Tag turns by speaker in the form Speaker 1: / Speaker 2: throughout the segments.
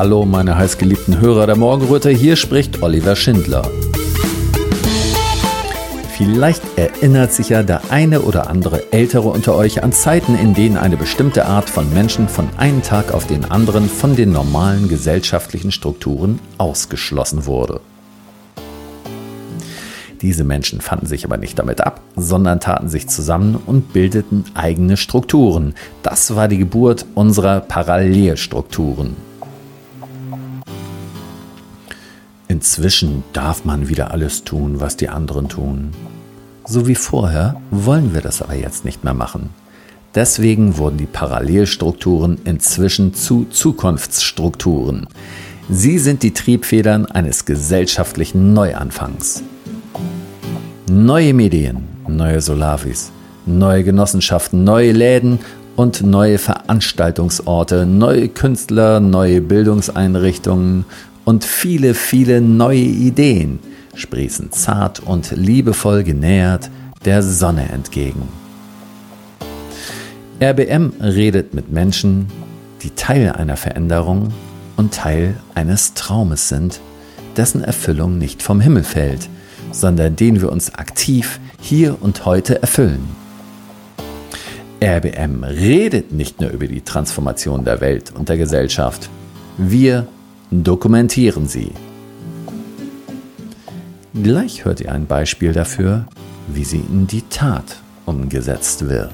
Speaker 1: Hallo, meine heißgeliebten Hörer der Morgenröte, hier spricht Oliver Schindler. Vielleicht erinnert sich ja der eine oder andere Ältere unter euch an Zeiten, in denen eine bestimmte Art von Menschen von einem Tag auf den anderen von den normalen gesellschaftlichen Strukturen ausgeschlossen wurde. Diese Menschen fanden sich aber nicht damit ab, sondern taten sich zusammen und bildeten eigene Strukturen. Das war die Geburt unserer Parallelstrukturen. Inzwischen darf man wieder alles tun, was die anderen tun. So wie vorher wollen wir das aber jetzt nicht mehr machen. Deswegen wurden die Parallelstrukturen inzwischen zu Zukunftsstrukturen. Sie sind die Triebfedern eines gesellschaftlichen Neuanfangs. Neue Medien, neue Solavis, neue Genossenschaften, neue Läden und neue Veranstaltungsorte, neue Künstler, neue Bildungseinrichtungen und viele, viele neue Ideen sprießen zart und liebevoll genähert der Sonne entgegen. RBM redet mit Menschen, die Teil einer Veränderung und Teil eines Traumes sind, dessen Erfüllung nicht vom Himmel fällt – sondern den wir uns aktiv hier und heute erfüllen. RBM redet nicht nur über die Transformation der Welt und der Gesellschaft, wir dokumentieren sie. Gleich hört ihr ein Beispiel dafür, wie sie in die Tat umgesetzt wird.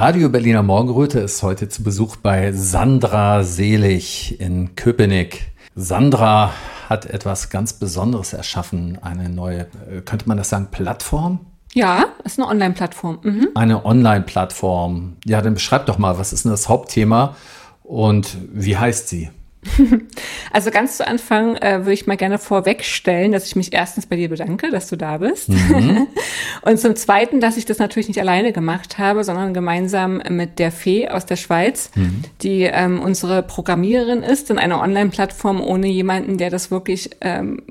Speaker 1: Radio Berliner Morgenröte ist heute zu Besuch bei Sandra Selig in Köpenick. Sandra hat etwas ganz Besonderes erschaffen, eine neue, äh, könnte man das sagen, Plattform?
Speaker 2: Ja, ist eine Online-Plattform.
Speaker 1: Mhm. Eine Online-Plattform. Ja, dann beschreib doch mal, was ist denn das Hauptthema und wie heißt sie?
Speaker 2: Also ganz zu Anfang äh, würde ich mal gerne vorwegstellen, dass ich mich erstens bei dir bedanke, dass du da bist. Mhm. Und zum Zweiten, dass ich das natürlich nicht alleine gemacht habe, sondern gemeinsam mit der Fee aus der Schweiz, mhm. die ähm, unsere Programmiererin ist in einer Online-Plattform ohne jemanden, der das wirklich ähm,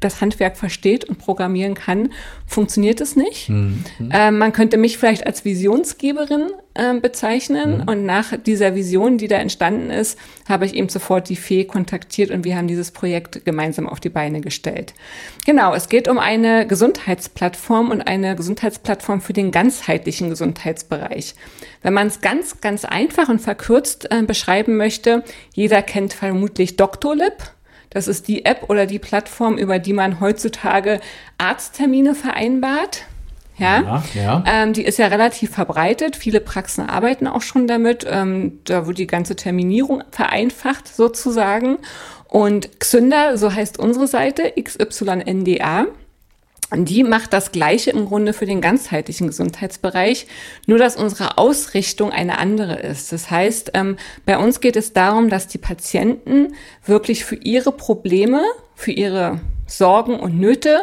Speaker 2: das Handwerk versteht und programmieren kann, funktioniert es nicht. Mhm. Ähm, man könnte mich vielleicht als Visionsgeberin äh, bezeichnen. Mhm. Und nach dieser Vision, die da entstanden ist, habe ich eben sofort die Fee kontaktiert und wir haben dieses Projekt gemeinsam auf die Beine gestellt. Genau, es geht um eine Gesundheitsplattform und eine Gesundheitsplattform für den ganzheitlichen Gesundheitsbereich. Wenn man es ganz, ganz einfach und verkürzt äh, beschreiben möchte, jeder kennt vermutlich Doctolib. Das ist die App oder die Plattform, über die man heutzutage Arzttermine vereinbart. Ja, ja, ja. Ähm, die ist ja relativ verbreitet. Viele Praxen arbeiten auch schon damit. Ähm, da wird die ganze Terminierung vereinfacht sozusagen. Und Xynder, so heißt unsere Seite, XYNDA, die macht das Gleiche im Grunde für den ganzheitlichen Gesundheitsbereich, nur dass unsere Ausrichtung eine andere ist. Das heißt, ähm, bei uns geht es darum, dass die Patienten wirklich für ihre Probleme, für ihre Sorgen und Nöte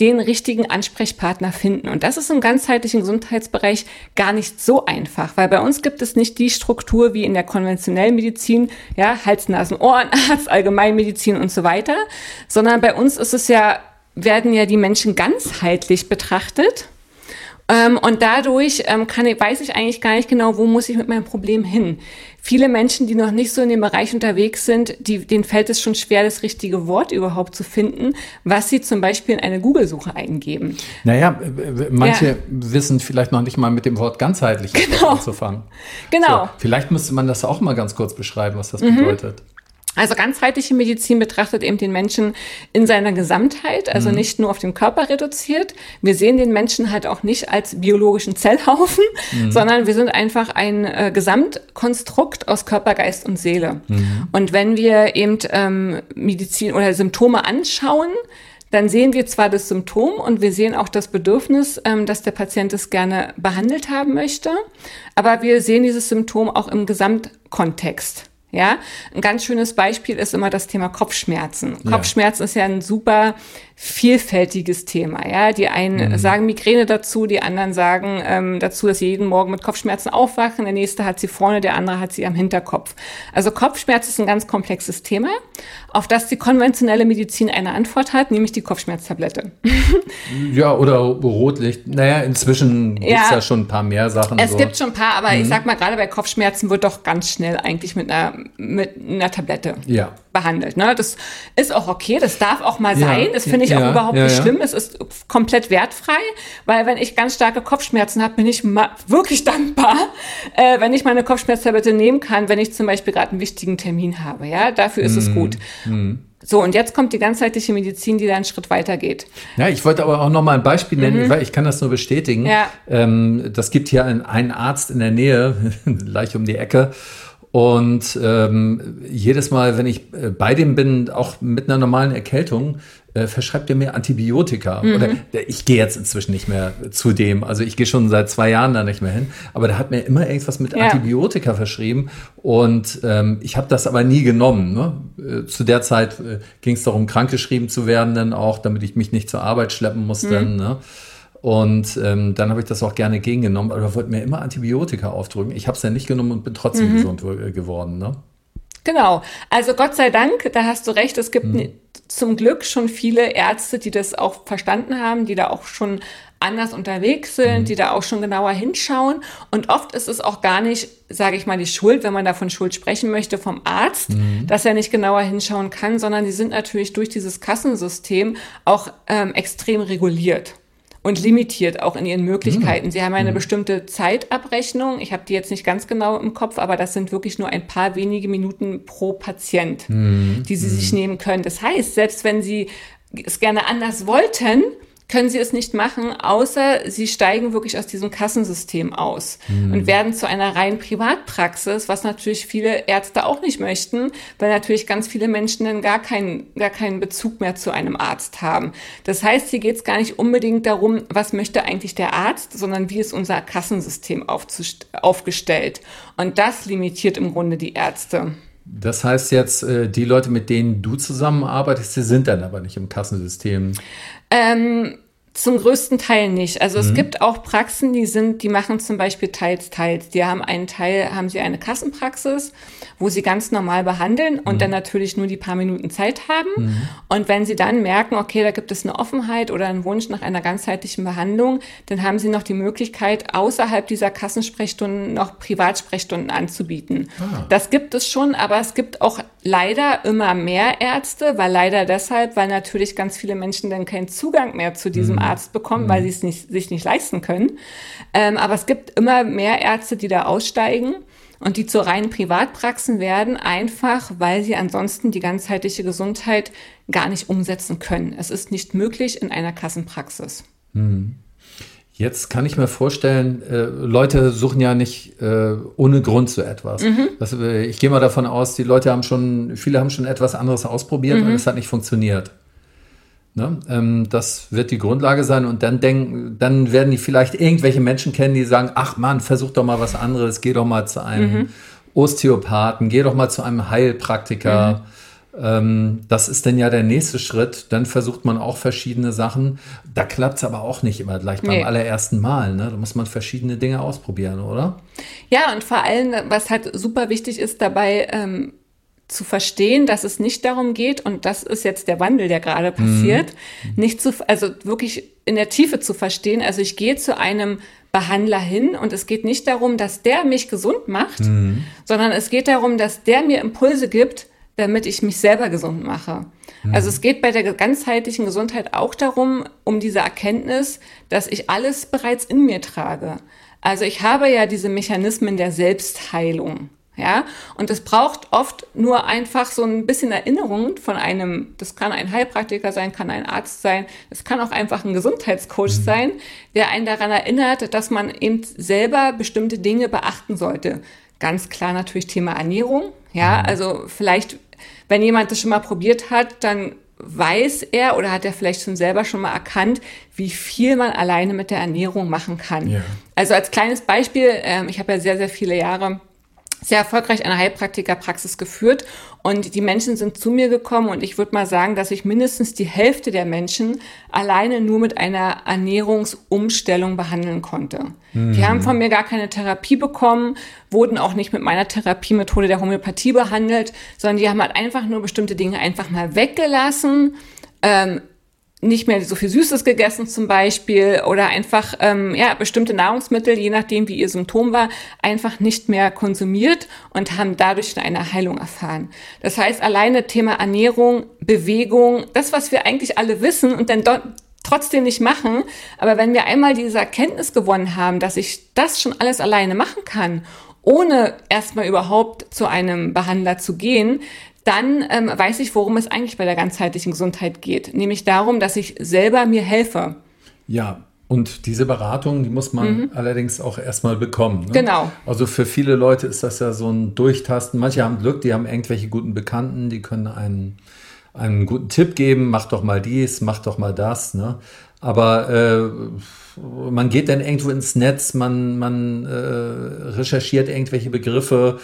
Speaker 2: den richtigen Ansprechpartner finden. Und das ist im ganzheitlichen Gesundheitsbereich gar nicht so einfach, weil bei uns gibt es nicht die Struktur wie in der konventionellen Medizin, ja, Hals, Nasen, Ohrenarzt, Allgemeinmedizin und so weiter, sondern bei uns ist es ja werden ja die Menschen ganzheitlich betrachtet. Ähm, und dadurch ähm, kann, weiß ich eigentlich gar nicht genau, wo muss ich mit meinem Problem hin. Viele Menschen, die noch nicht so in dem Bereich unterwegs sind, die, denen fällt es schon schwer, das richtige Wort überhaupt zu finden, was sie zum Beispiel in eine Google-Suche eingeben.
Speaker 1: Naja, manche ja. wissen vielleicht noch nicht mal mit dem Wort ganzheitlich genau. anzufangen. Genau. So, vielleicht müsste man das auch mal ganz kurz beschreiben, was das mhm. bedeutet.
Speaker 2: Also ganzheitliche Medizin betrachtet eben den Menschen in seiner Gesamtheit, also mhm. nicht nur auf den Körper reduziert. Wir sehen den Menschen halt auch nicht als biologischen Zellhaufen, mhm. sondern wir sind einfach ein äh, Gesamtkonstrukt aus Körper, Geist und Seele. Mhm. Und wenn wir eben ähm, Medizin oder Symptome anschauen, dann sehen wir zwar das Symptom und wir sehen auch das Bedürfnis, ähm, dass der Patient es gerne behandelt haben möchte, aber wir sehen dieses Symptom auch im Gesamtkontext. Ja, ein ganz schönes Beispiel ist immer das Thema Kopfschmerzen. Ja. Kopfschmerzen ist ja ein super vielfältiges Thema. Ja, die einen mhm. sagen Migräne dazu, die anderen sagen ähm, dazu, dass sie jeden Morgen mit Kopfschmerzen aufwachen. Der nächste hat sie vorne, der andere hat sie am Hinterkopf. Also Kopfschmerz ist ein ganz komplexes Thema, auf das die konventionelle Medizin eine Antwort hat, nämlich die Kopfschmerztablette.
Speaker 1: ja, oder Rotlicht. Naja, inzwischen gibt es ja. ja. schon ein paar mehr Sachen.
Speaker 2: Es so. gibt schon ein paar, aber mhm. ich sag mal, gerade bei Kopfschmerzen wird doch ganz schnell eigentlich mit einer, mit einer Tablette ja. Behandelt. Ne? Das ist auch okay, das darf auch mal ja. sein. Das finde ich ja, auch überhaupt ja, nicht schlimm. Es ist komplett wertfrei, weil wenn ich ganz starke Kopfschmerzen habe, bin ich wirklich dankbar, äh, wenn ich meine Kopfschmerztablette nehmen kann, wenn ich zum Beispiel gerade einen wichtigen Termin habe. Ja, dafür ist mhm. es gut. Mhm. So, und jetzt kommt die ganzheitliche Medizin, die da einen Schritt weiter geht.
Speaker 1: Ja, ich wollte aber auch noch mal ein Beispiel nennen, mhm. weil ich kann das nur bestätigen. Ja. Ähm, das gibt hier einen, einen Arzt in der Nähe, gleich um die Ecke. Und ähm, jedes Mal, wenn ich äh, bei dem bin, auch mit einer normalen Erkältung, äh, verschreibt er mir Antibiotika. Mhm. Oder ich gehe jetzt inzwischen nicht mehr zu dem. Also ich gehe schon seit zwei Jahren da nicht mehr hin. Aber der hat mir immer irgendwas mit ja. Antibiotika verschrieben. Und ähm, ich habe das aber nie genommen. Ne? Äh, zu der Zeit äh, ging es darum, krankgeschrieben zu werden, dann auch, damit ich mich nicht zur Arbeit schleppen musste. Mhm. Ne? Und ähm, dann habe ich das auch gerne gegengenommen, aber er wollte mir immer Antibiotika aufdrücken. Ich habe es ja nicht genommen und bin trotzdem mhm. gesund äh, geworden. Ne?
Speaker 2: Genau. Also Gott sei Dank, da hast du recht, es gibt mhm. zum Glück schon viele Ärzte, die das auch verstanden haben, die da auch schon anders unterwegs sind, mhm. die da auch schon genauer hinschauen. Und oft ist es auch gar nicht, sage ich mal, die Schuld, wenn man da von Schuld sprechen möchte, vom Arzt, mhm. dass er nicht genauer hinschauen kann, sondern die sind natürlich durch dieses Kassensystem auch ähm, extrem reguliert und limitiert auch in ihren Möglichkeiten. Mhm. Sie haben eine mhm. bestimmte Zeitabrechnung. Ich habe die jetzt nicht ganz genau im Kopf, aber das sind wirklich nur ein paar wenige Minuten pro Patient, mhm. die Sie sich mhm. nehmen können. Das heißt, selbst wenn Sie es gerne anders wollten, können sie es nicht machen, außer sie steigen wirklich aus diesem Kassensystem aus mhm. und werden zu einer reinen Privatpraxis, was natürlich viele Ärzte auch nicht möchten, weil natürlich ganz viele Menschen dann gar keinen, gar keinen Bezug mehr zu einem Arzt haben. Das heißt, hier geht es gar nicht unbedingt darum, was möchte eigentlich der Arzt, sondern wie ist unser Kassensystem aufgestellt. Und das limitiert im Grunde die Ärzte.
Speaker 1: Das heißt jetzt, äh, die Leute, mit denen du zusammenarbeitest, die sind dann aber nicht im Kassensystem.
Speaker 2: Ähm, zum größten Teil nicht. Also mhm. es gibt auch Praxen, die sind, die machen zum Beispiel teils, teils. Die haben einen Teil, haben sie eine Kassenpraxis, wo sie ganz normal behandeln und mhm. dann natürlich nur die paar Minuten Zeit haben. Mhm. Und wenn sie dann merken, okay, da gibt es eine Offenheit oder einen Wunsch nach einer ganzheitlichen Behandlung, dann haben sie noch die Möglichkeit, außerhalb dieser Kassensprechstunden noch Privatsprechstunden anzubieten. Ah. Das gibt es schon, aber es gibt auch leider immer mehr Ärzte, weil leider deshalb, weil natürlich ganz viele Menschen dann keinen Zugang mehr zu diesem Arzt bekommen, mhm. weil sie es nicht, sich nicht leisten können. Ähm, aber es gibt immer mehr Ärzte, die da aussteigen und die zu reinen Privatpraxen werden, einfach weil sie ansonsten die ganzheitliche Gesundheit gar nicht umsetzen können. Es ist nicht möglich in einer Kassenpraxis. Mhm.
Speaker 1: Jetzt kann ich mir vorstellen, äh, Leute suchen ja nicht äh, ohne Grund so etwas. Mhm. Das, äh, ich gehe mal davon aus, die Leute haben schon, viele haben schon etwas anderes ausprobiert mhm. und es hat nicht funktioniert. Ne? Ähm, das wird die Grundlage sein und dann denken, dann werden die vielleicht irgendwelche Menschen kennen, die sagen, ach man, versuch doch mal was anderes, geh doch mal zu einem mhm. Osteopathen, geh doch mal zu einem Heilpraktiker. Mhm. Ähm, das ist dann ja der nächste Schritt. Dann versucht man auch verschiedene Sachen. Da klappt es aber auch nicht immer gleich beim nee. allerersten Mal. Ne? Da muss man verschiedene Dinge ausprobieren, oder?
Speaker 2: Ja, und vor allem, was halt super wichtig ist dabei, ähm, zu verstehen, dass es nicht darum geht, und das ist jetzt der Wandel, der gerade passiert, mhm. nicht zu, also wirklich in der Tiefe zu verstehen. Also ich gehe zu einem Behandler hin und es geht nicht darum, dass der mich gesund macht, mhm. sondern es geht darum, dass der mir Impulse gibt, damit ich mich selber gesund mache. Mhm. Also es geht bei der ganzheitlichen Gesundheit auch darum, um diese Erkenntnis, dass ich alles bereits in mir trage. Also ich habe ja diese Mechanismen der Selbstheilung. Ja, und es braucht oft nur einfach so ein bisschen Erinnerung von einem, das kann ein Heilpraktiker sein, kann ein Arzt sein, es kann auch einfach ein Gesundheitscoach mhm. sein, der einen daran erinnert, dass man eben selber bestimmte Dinge beachten sollte. Ganz klar natürlich Thema Ernährung. Ja, mhm. also vielleicht, wenn jemand das schon mal probiert hat, dann weiß er oder hat er vielleicht schon selber schon mal erkannt, wie viel man alleine mit der Ernährung machen kann. Ja. Also als kleines Beispiel, ähm, ich habe ja sehr, sehr viele Jahre sehr erfolgreich eine Heilpraktikerpraxis geführt und die Menschen sind zu mir gekommen und ich würde mal sagen, dass ich mindestens die Hälfte der Menschen alleine nur mit einer Ernährungsumstellung behandeln konnte. Mhm. Die haben von mir gar keine Therapie bekommen, wurden auch nicht mit meiner Therapiemethode der Homöopathie behandelt, sondern die haben halt einfach nur bestimmte Dinge einfach mal weggelassen. Ähm, nicht mehr so viel Süßes gegessen zum Beispiel oder einfach ähm, ja, bestimmte Nahrungsmittel, je nachdem wie ihr Symptom war, einfach nicht mehr konsumiert und haben dadurch eine Heilung erfahren. Das heißt, alleine Thema Ernährung, Bewegung, das, was wir eigentlich alle wissen und dann trotzdem nicht machen, aber wenn wir einmal diese Erkenntnis gewonnen haben, dass ich das schon alles alleine machen kann ohne erstmal überhaupt zu einem Behandler zu gehen, dann ähm, weiß ich, worum es eigentlich bei der ganzheitlichen Gesundheit geht. Nämlich darum, dass ich selber mir helfe.
Speaker 1: Ja, und diese Beratung, die muss man mhm. allerdings auch erstmal bekommen. Ne?
Speaker 2: Genau.
Speaker 1: Also für viele Leute ist das ja so ein Durchtasten. Manche haben Glück, die haben irgendwelche guten Bekannten, die können einen, einen guten Tipp geben, mach doch mal dies, mach doch mal das. Ne? Aber äh, man geht dann irgendwo ins Netz, man, man äh, recherchiert irgendwelche Begriffe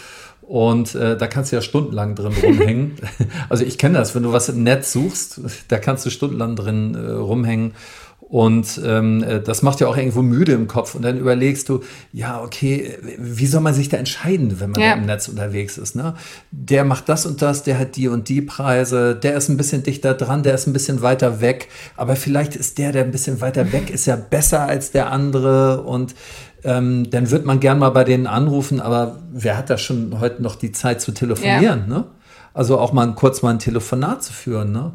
Speaker 1: und äh, da kannst du ja stundenlang drin rumhängen. also ich kenne das, wenn du was im Netz suchst, da kannst du stundenlang drin äh, rumhängen. Und ähm, äh, das macht ja auch irgendwo müde im Kopf. Und dann überlegst du, ja, okay, wie soll man sich da entscheiden, wenn man ja. im Netz unterwegs ist? Ne? Der macht das und das, der hat die und die Preise, der ist ein bisschen dichter dran, der ist ein bisschen weiter weg. Aber vielleicht ist der, der ein bisschen weiter weg ist, ja besser als der andere. Und ähm, dann wird man gern mal bei denen anrufen, aber wer hat da schon heute noch die Zeit zu telefonieren? Ja. Ne? Also auch mal kurz mal ein Telefonat zu führen. Ne?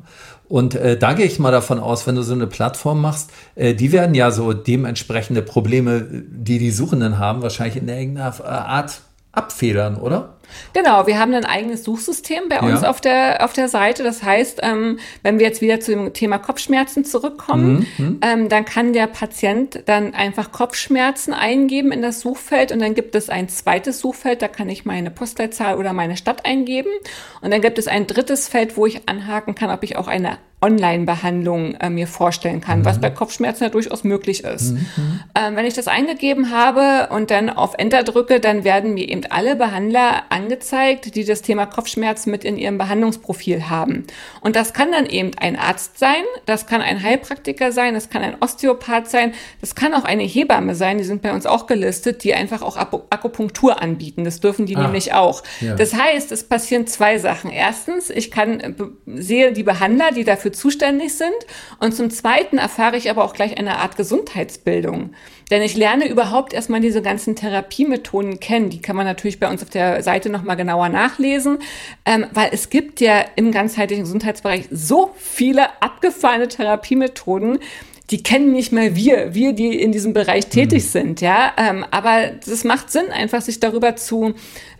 Speaker 1: Und äh, da gehe ich mal davon aus, wenn du so eine Plattform machst, äh, die werden ja so dementsprechende Probleme, die die Suchenden haben, wahrscheinlich in irgendeiner Art abfedern, oder?
Speaker 2: Genau, wir haben ein eigenes Suchsystem bei uns ja. auf, der, auf der Seite. Das heißt, ähm, wenn wir jetzt wieder zu dem Thema Kopfschmerzen zurückkommen, mhm. mhm. ähm, dann kann der Patient dann einfach Kopfschmerzen eingeben in das Suchfeld und dann gibt es ein zweites Suchfeld, da kann ich meine Postleitzahl oder meine Stadt eingeben und dann gibt es ein drittes Feld, wo ich anhaken kann, ob ich auch eine Online-Behandlung äh, mir vorstellen kann, mhm. was bei Kopfschmerzen ja durchaus möglich ist. Mhm. Ähm, wenn ich das eingegeben habe und dann auf Enter drücke, dann werden mir eben alle Behandler angezeigt, die das Thema Kopfschmerzen mit in ihrem Behandlungsprofil haben. Und das kann dann eben ein Arzt sein, das kann ein Heilpraktiker sein, das kann ein Osteopath sein, das kann auch eine Hebamme sein, die sind bei uns auch gelistet, die einfach auch Akupunktur anbieten. Das dürfen die ah, nämlich auch. Ja. Das heißt, es passieren zwei Sachen. Erstens, ich kann äh, sehe die Behandler, die dafür zuständig sind. Und zum Zweiten erfahre ich aber auch gleich eine Art Gesundheitsbildung. Denn ich lerne überhaupt erstmal diese ganzen Therapiemethoden kennen. Die kann man natürlich bei uns auf der Seite nochmal genauer nachlesen, ähm, weil es gibt ja im ganzheitlichen Gesundheitsbereich so viele abgefahrene Therapiemethoden, die kennen nicht mal wir, wir, die in diesem Bereich tätig mhm. sind, ja. Ähm, aber das macht Sinn, einfach sich darüber zu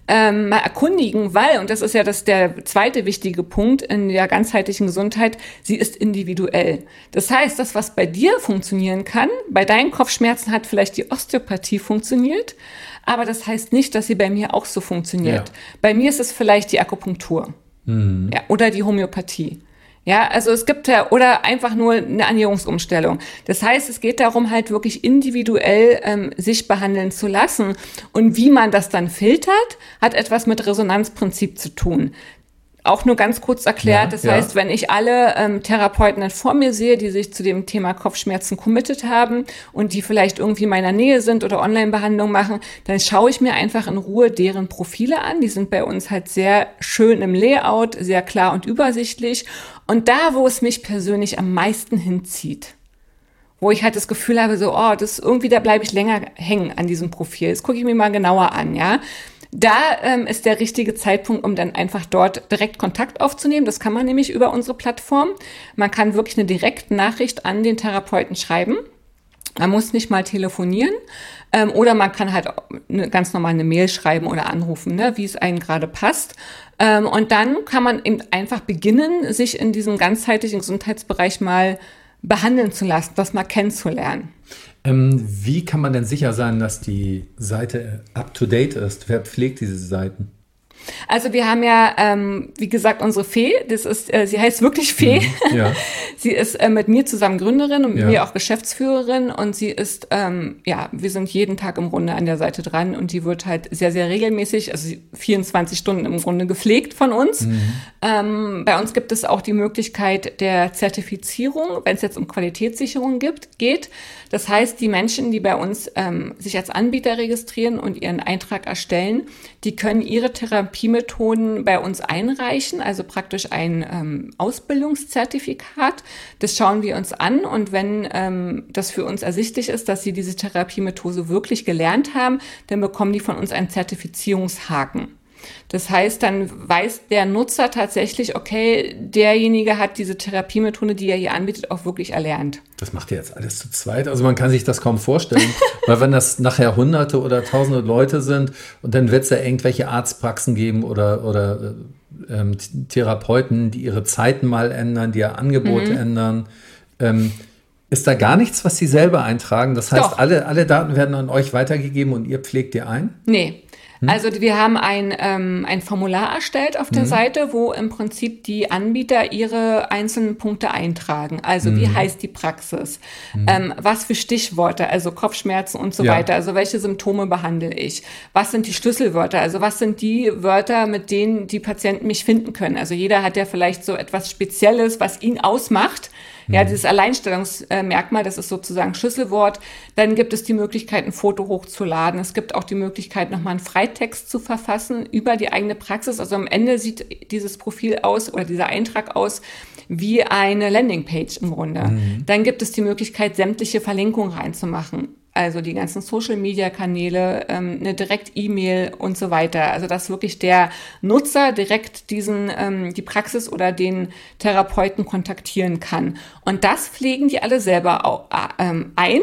Speaker 2: ähm, mal erkundigen, weil, und das ist ja das der zweite wichtige Punkt in der ganzheitlichen Gesundheit, sie ist individuell. Das heißt, das, was bei dir funktionieren kann, bei deinen Kopfschmerzen hat vielleicht die Osteopathie funktioniert, aber das heißt nicht, dass sie bei mir auch so funktioniert. Ja. Bei mir ist es vielleicht die Akupunktur mhm. ja, oder die Homöopathie. Ja, also es gibt ja, oder einfach nur eine Ernährungsumstellung. Das heißt, es geht darum, halt wirklich individuell ähm, sich behandeln zu lassen. Und wie man das dann filtert, hat etwas mit Resonanzprinzip zu tun auch nur ganz kurz erklärt. Ja, das ja. heißt, wenn ich alle ähm, Therapeuten dann vor mir sehe, die sich zu dem Thema Kopfschmerzen committed haben und die vielleicht irgendwie in meiner Nähe sind oder Online-Behandlung machen, dann schaue ich mir einfach in Ruhe deren Profile an. Die sind bei uns halt sehr schön im Layout, sehr klar und übersichtlich. Und da, wo es mich persönlich am meisten hinzieht, wo ich halt das Gefühl habe, so, oh, das irgendwie, da bleibe ich länger hängen an diesem Profil. Das gucke ich mir mal genauer an, ja. Da ähm, ist der richtige Zeitpunkt, um dann einfach dort direkt Kontakt aufzunehmen. Das kann man nämlich über unsere Plattform. Man kann wirklich eine direkte Nachricht an den Therapeuten schreiben. Man muss nicht mal telefonieren ähm, oder man kann halt ganz normal eine Mail schreiben oder anrufen, ne, wie es einem gerade passt. Ähm, und dann kann man eben einfach beginnen, sich in diesem ganzheitlichen Gesundheitsbereich mal behandeln zu lassen, das mal kennenzulernen.
Speaker 1: Ähm, wie kann man denn sicher sein, dass die Seite up-to-date ist? Wer pflegt diese Seiten?
Speaker 2: Also wir haben ja, ähm, wie gesagt, unsere Fee, das ist, äh, sie heißt wirklich Fee. Mhm, ja. sie ist äh, mit mir zusammen Gründerin und mit ja. mir auch Geschäftsführerin und sie ist, ähm, ja, wir sind jeden Tag im Grunde an der Seite dran und die wird halt sehr, sehr regelmäßig, also 24 Stunden im Grunde gepflegt von uns. Mhm. Ähm, bei uns gibt es auch die Möglichkeit der Zertifizierung, wenn es jetzt um Qualitätssicherung gibt, geht. Das heißt, die Menschen, die bei uns ähm, sich als Anbieter registrieren und ihren Eintrag erstellen, die können ihre Therapiemethoden bei uns einreichen, also praktisch ein ähm, Ausbildungszertifikat. Das schauen wir uns an und wenn ähm, das für uns ersichtlich ist, dass sie diese Therapiemethode wirklich gelernt haben, dann bekommen die von uns einen Zertifizierungshaken. Das heißt, dann weiß der Nutzer tatsächlich, okay, derjenige hat diese Therapiemethode, die er hier anbietet, auch wirklich erlernt.
Speaker 1: Das macht ihr jetzt alles zu zweit. Also man kann sich das kaum vorstellen, weil wenn das nachher Hunderte oder Tausende Leute sind und dann wird es ja irgendwelche Arztpraxen geben oder, oder äh, ähm, Therapeuten, die ihre Zeiten mal ändern, die ihr Angebot mhm. ändern. Ähm, ist da gar nichts, was Sie selber eintragen? Das heißt, alle, alle Daten werden an euch weitergegeben und ihr pflegt die ein?
Speaker 2: Nee, hm? Also wir haben ein, ähm, ein Formular erstellt auf der hm. Seite, wo im Prinzip die Anbieter ihre einzelnen Punkte eintragen. Also hm. wie heißt die Praxis? Hm. Ähm, was für Stichworte, also Kopfschmerzen und so ja. weiter. Also welche Symptome behandle ich? Was sind die Schlüsselwörter? Also was sind die Wörter, mit denen die Patienten mich finden können? Also jeder hat ja vielleicht so etwas Spezielles, was ihn ausmacht. Ja, mhm. dieses Alleinstellungsmerkmal, das ist sozusagen Schlüsselwort. Dann gibt es die Möglichkeit, ein Foto hochzuladen. Es gibt auch die Möglichkeit, nochmal einen Freitext zu verfassen über die eigene Praxis. Also am Ende sieht dieses Profil aus oder dieser Eintrag aus wie eine Landingpage im Grunde. Mhm. Dann gibt es die Möglichkeit, sämtliche Verlinkungen reinzumachen also die ganzen Social-Media-Kanäle, ähm, eine Direkt-E-Mail und so weiter. Also dass wirklich der Nutzer direkt diesen ähm, die Praxis oder den Therapeuten kontaktieren kann. Und das pflegen die alle selber auch, äh, ähm, ein.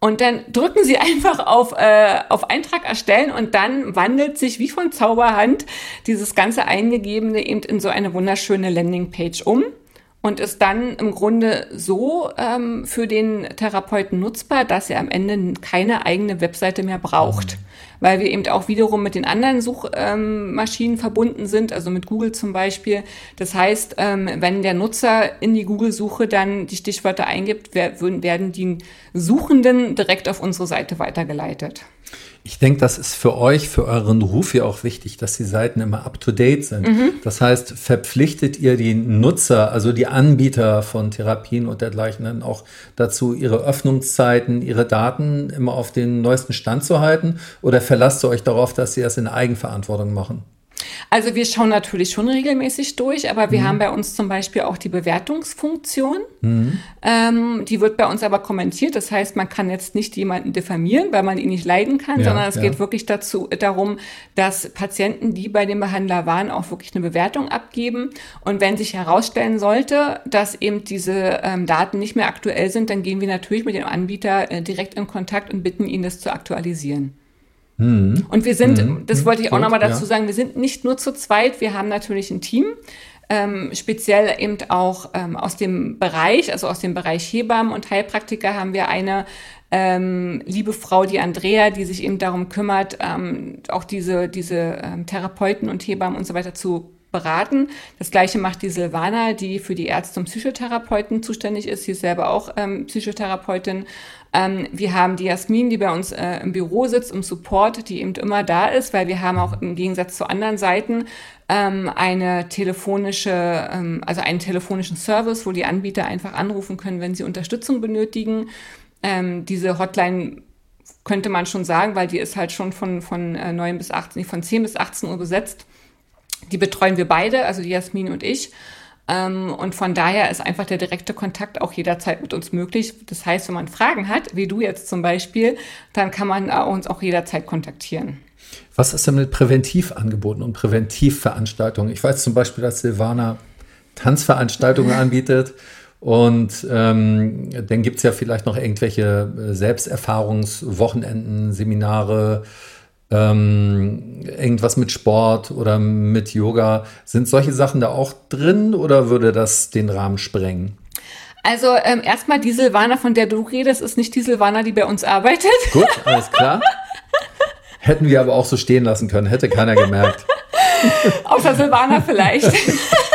Speaker 2: Und dann drücken sie einfach auf, äh, auf Eintrag erstellen und dann wandelt sich wie von Zauberhand dieses ganze Eingegebene eben in so eine wunderschöne Landingpage um und ist dann im Grunde so ähm, für den Therapeuten nutzbar, dass er am Ende keine eigene Webseite mehr braucht. Mhm. Weil wir eben auch wiederum mit den anderen Suchmaschinen ähm, verbunden sind, also mit Google zum Beispiel. Das heißt, ähm, wenn der Nutzer in die Google-Suche dann die Stichwörter eingibt, werden die Suchenden direkt auf unsere Seite weitergeleitet.
Speaker 1: Ich denke, das ist für euch, für euren Ruf ja auch wichtig, dass die Seiten immer up-to-date sind. Mhm. Das heißt, verpflichtet ihr die Nutzer, also die Anbieter von Therapien und dergleichen dann auch dazu, ihre Öffnungszeiten, ihre Daten immer auf den neuesten Stand zu halten? Oder verlasst ihr euch darauf, dass sie das in Eigenverantwortung machen?
Speaker 2: Also wir schauen natürlich schon regelmäßig durch, aber wir mhm. haben bei uns zum Beispiel auch die Bewertungsfunktion. Mhm. Ähm, die wird bei uns aber kommentiert. Das heißt, man kann jetzt nicht jemanden diffamieren, weil man ihn nicht leiden kann, ja, sondern es ja. geht wirklich dazu, darum, dass Patienten, die bei dem Behandler waren, auch wirklich eine Bewertung abgeben. Und wenn sich herausstellen sollte, dass eben diese ähm, Daten nicht mehr aktuell sind, dann gehen wir natürlich mit dem Anbieter äh, direkt in Kontakt und bitten ihn, das zu aktualisieren. Mhm. Und wir sind, mhm. das wollte ich auch nochmal dazu ja. sagen, wir sind nicht nur zu zweit, wir haben natürlich ein Team. Ähm, speziell eben auch ähm, aus dem Bereich, also aus dem Bereich Hebammen und Heilpraktiker haben wir eine ähm, liebe Frau, die Andrea, die sich eben darum kümmert, ähm, auch diese, diese ähm, Therapeuten und Hebammen und so weiter zu beraten. Das gleiche macht die Silvana, die für die Ärzte und Psychotherapeuten zuständig ist. Sie ist selber auch ähm, Psychotherapeutin. Ähm, wir haben die Jasmin, die bei uns äh, im Büro sitzt, im Support, die eben immer da ist, weil wir haben auch im Gegensatz zu anderen Seiten ähm, eine telefonische, ähm, also einen telefonischen Service, wo die Anbieter einfach anrufen können, wenn sie Unterstützung benötigen. Ähm, diese Hotline könnte man schon sagen, weil die ist halt schon von, von äh, 9 bis 18, von 10 bis 18 Uhr besetzt. Die betreuen wir beide, also die Jasmin und ich. Ähm, und von daher ist einfach der direkte Kontakt auch jederzeit mit uns möglich. Das heißt, wenn man Fragen hat, wie du jetzt zum Beispiel, dann kann man uns auch jederzeit kontaktieren.
Speaker 1: Was ist denn mit Präventivangeboten und Präventivveranstaltungen? Ich weiß zum Beispiel, dass Silvana Tanzveranstaltungen anbietet. Und ähm, dann gibt es ja vielleicht noch irgendwelche äh, Selbsterfahrungswochenenden, Seminare, ähm, irgendwas mit Sport oder mit Yoga. Sind solche Sachen da auch drin oder würde das den Rahmen sprengen?
Speaker 2: Also ähm, erstmal die Silvana, von der du redest, ist nicht die Silvana, die bei uns arbeitet.
Speaker 1: Gut, alles klar. Hätten wir aber auch so stehen lassen können, hätte keiner gemerkt.
Speaker 2: Außer Silvana vielleicht.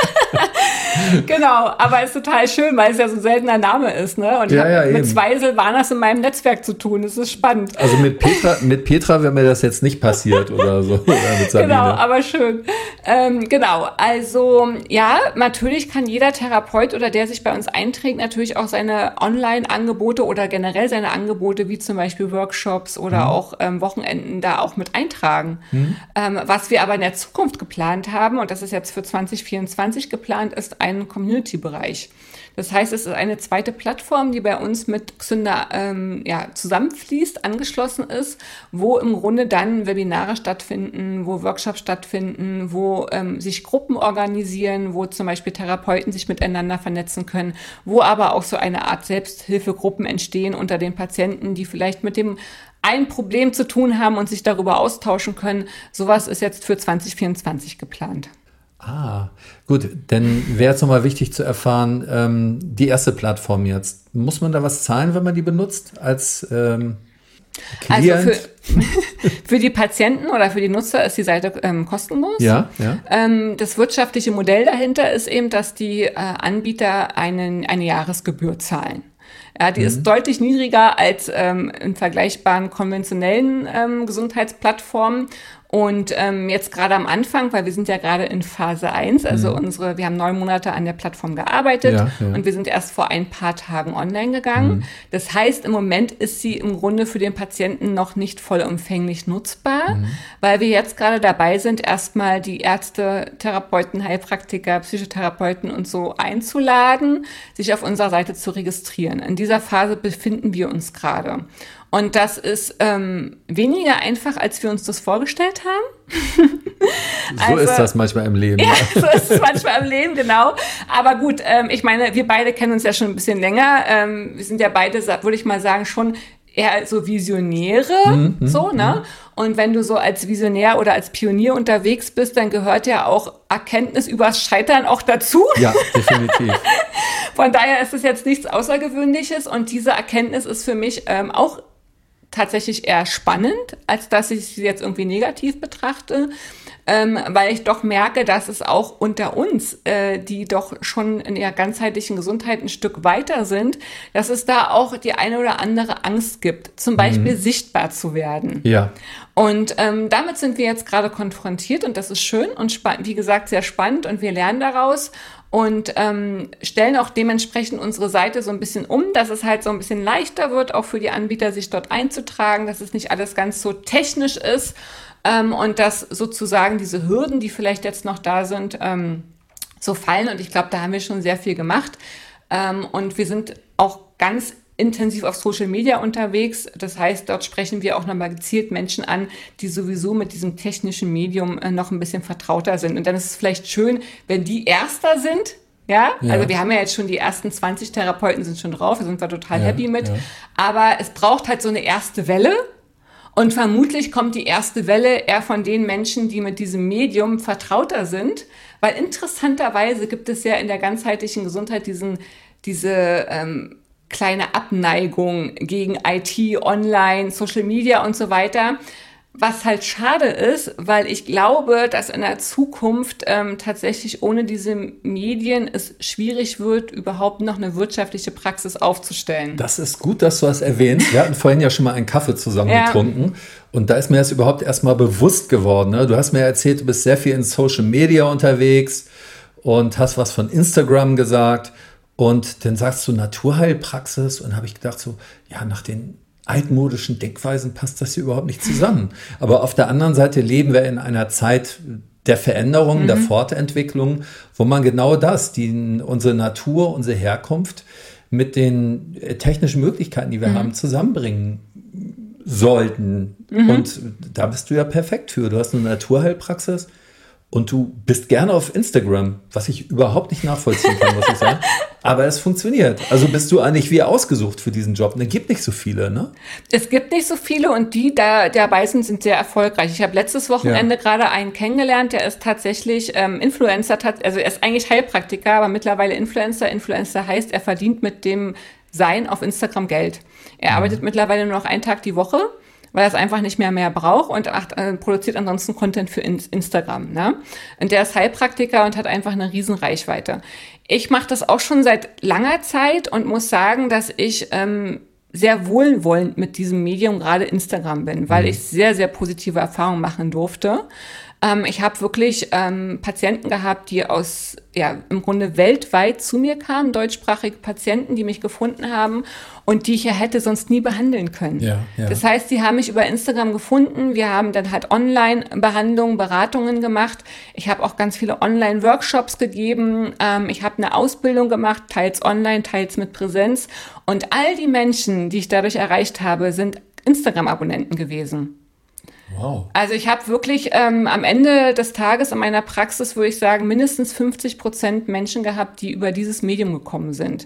Speaker 2: genau, aber ist total schön, weil es ja so ein seltener Name ist, ne? Und ich ja, ja, mit zwei Silvanas in meinem Netzwerk zu tun. Das ist spannend.
Speaker 1: Also mit Petra, mit Petra wäre mir das jetzt nicht passiert oder so. Oder
Speaker 2: genau, aber schön. Ähm, genau, also ja, natürlich kann jeder Therapeut oder der sich bei uns einträgt, natürlich auch seine Online-Angebote oder generell seine Angebote, wie zum Beispiel Workshops oder mhm. auch ähm, Wochenenden, da auch mit eintragen. Mhm. Ähm, was wir aber in der Zukunft geplant haben, und das ist jetzt für 2024 geplant, ist ein Community-Bereich. Das heißt, es ist eine zweite Plattform, die bei uns mit Xynder ähm, ja, zusammenfließt, angeschlossen ist, wo im Grunde dann Webinare stattfinden, wo Workshops stattfinden, wo ähm, sich Gruppen organisieren, wo zum Beispiel Therapeuten sich miteinander vernetzen können, wo aber auch so eine Art Selbsthilfegruppen entstehen unter den Patienten, die vielleicht mit dem ein Problem zu tun haben und sich darüber austauschen können. Sowas ist jetzt für 2024 geplant.
Speaker 1: Ah, gut, denn wäre jetzt nochmal wichtig zu erfahren, ähm, die erste Plattform jetzt, muss man da was zahlen, wenn man die benutzt als ähm, Klient?
Speaker 2: Also für, für, die Patienten oder für die Nutzer ist die Seite ähm, kostenlos.
Speaker 1: Ja, ja.
Speaker 2: Ähm, das wirtschaftliche Modell dahinter ist eben, dass die äh, Anbieter einen, eine Jahresgebühr zahlen. Ja, die mhm. ist deutlich niedriger als ähm, in vergleichbaren konventionellen ähm, Gesundheitsplattformen und ähm, jetzt gerade am Anfang, weil wir sind ja gerade in Phase 1, also mhm. unsere, wir haben neun Monate an der Plattform gearbeitet ja, ja. und wir sind erst vor ein paar Tagen online gegangen. Mhm. Das heißt, im Moment ist sie im Grunde für den Patienten noch nicht vollumfänglich nutzbar, mhm. weil wir jetzt gerade dabei sind, erstmal die Ärzte, Therapeuten, Heilpraktiker, Psychotherapeuten und so einzuladen, sich auf unserer Seite zu registrieren. In dieser Phase befinden wir uns gerade. Und das ist ähm, weniger einfach, als wir uns das vorgestellt haben.
Speaker 1: so also, ist das manchmal im Leben.
Speaker 2: Ja, so ist es manchmal im Leben, genau. Aber gut, ähm, ich meine, wir beide kennen uns ja schon ein bisschen länger. Ähm, wir sind ja beide, würde ich mal sagen, schon eher so Visionäre, mhm, mhm so, ne? Mhm. Und wenn du so als Visionär oder als Pionier unterwegs bist, dann gehört ja auch Erkenntnis übers Scheitern auch dazu.
Speaker 1: Ja, definitiv.
Speaker 2: Von daher ist es jetzt nichts Außergewöhnliches und diese Erkenntnis ist für mich ähm, auch tatsächlich eher spannend, als dass ich sie jetzt irgendwie negativ betrachte, ähm, weil ich doch merke, dass es auch unter uns, äh, die doch schon in ihrer ganzheitlichen Gesundheit ein Stück weiter sind, dass es da auch die eine oder andere Angst gibt, zum Beispiel mhm. sichtbar zu werden.
Speaker 1: Ja.
Speaker 2: Und ähm, damit sind wir jetzt gerade konfrontiert und das ist schön und wie gesagt sehr spannend und wir lernen daraus und ähm, stellen auch dementsprechend unsere Seite so ein bisschen um, dass es halt so ein bisschen leichter wird, auch für die Anbieter sich dort einzutragen, dass es nicht alles ganz so technisch ist ähm, und dass sozusagen diese Hürden, die vielleicht jetzt noch da sind, ähm, so fallen. Und ich glaube, da haben wir schon sehr viel gemacht. Ähm, und wir sind auch ganz intensiv auf Social Media unterwegs. Das heißt, dort sprechen wir auch nochmal gezielt Menschen an, die sowieso mit diesem technischen Medium äh, noch ein bisschen vertrauter sind. Und dann ist es vielleicht schön, wenn die Erster sind. Ja? ja? also wir haben ja jetzt schon die ersten 20 Therapeuten sind schon drauf, da sind wir total ja, happy mit. Ja. Aber es braucht halt so eine erste Welle. Und vermutlich kommt die erste Welle eher von den Menschen, die mit diesem Medium vertrauter sind. Weil interessanterweise gibt es ja in der ganzheitlichen Gesundheit diesen, diese ähm, kleine Abneigung gegen IT, Online, Social Media und so weiter. Was halt schade ist, weil ich glaube, dass in der Zukunft ähm, tatsächlich ohne diese Medien es schwierig wird, überhaupt noch eine wirtschaftliche Praxis aufzustellen.
Speaker 1: Das ist gut, dass du das erwähnst. Wir hatten vorhin ja schon mal einen Kaffee zusammen ja. getrunken. Und da ist mir das überhaupt erstmal bewusst geworden. Ne? Du hast mir erzählt, du bist sehr viel in Social Media unterwegs und hast was von Instagram gesagt. Und dann sagst du Naturheilpraxis und habe ich gedacht so, ja, nach den altmodischen Denkweisen passt das hier überhaupt nicht zusammen. Aber auf der anderen Seite leben wir in einer Zeit der Veränderung, mhm. der Fortentwicklung, wo man genau das, die, unsere Natur, unsere Herkunft mit den technischen Möglichkeiten, die wir mhm. haben, zusammenbringen sollten. Mhm. Und da bist du ja perfekt für. Du hast eine Naturheilpraxis und du bist gerne auf Instagram, was ich überhaupt nicht nachvollziehen kann, muss ich sagen. Aber es funktioniert. Also bist du eigentlich wie ausgesucht für diesen Job. Und es gibt nicht so viele, ne?
Speaker 2: Es gibt nicht so viele und die da dabei sind, sind sehr erfolgreich. Ich habe letztes Wochenende ja. gerade einen kennengelernt, der ist tatsächlich ähm, Influencer, also er ist eigentlich Heilpraktiker, aber mittlerweile Influencer. Influencer heißt, er verdient mit dem Sein auf Instagram Geld. Er mhm. arbeitet mittlerweile nur noch einen Tag die Woche weil er es einfach nicht mehr mehr braucht und macht, äh, produziert ansonsten Content für in Instagram. Ne? Und der ist Heilpraktiker und hat einfach eine riesen Reichweite. Ich mache das auch schon seit langer Zeit und muss sagen, dass ich ähm, sehr wohlwollend mit diesem Medium, gerade Instagram bin, weil mhm. ich sehr, sehr positive Erfahrungen machen durfte. Ähm, ich habe wirklich ähm, Patienten gehabt, die aus, ja, im Grunde weltweit zu mir kamen, deutschsprachige Patienten, die mich gefunden haben und die ich ja hätte sonst nie behandeln können. Ja, ja. Das heißt, sie haben mich über Instagram gefunden. Wir haben dann halt Online-Behandlungen, Beratungen gemacht. Ich habe auch ganz viele Online-Workshops gegeben. Ähm, ich habe eine Ausbildung gemacht, teils online, teils mit Präsenz. Und all die Menschen, die ich dadurch erreicht habe, sind Instagram-Abonnenten gewesen. Wow. Also ich habe wirklich ähm, am Ende des Tages in meiner Praxis, würde ich sagen, mindestens 50 Prozent Menschen gehabt, die über dieses Medium gekommen sind.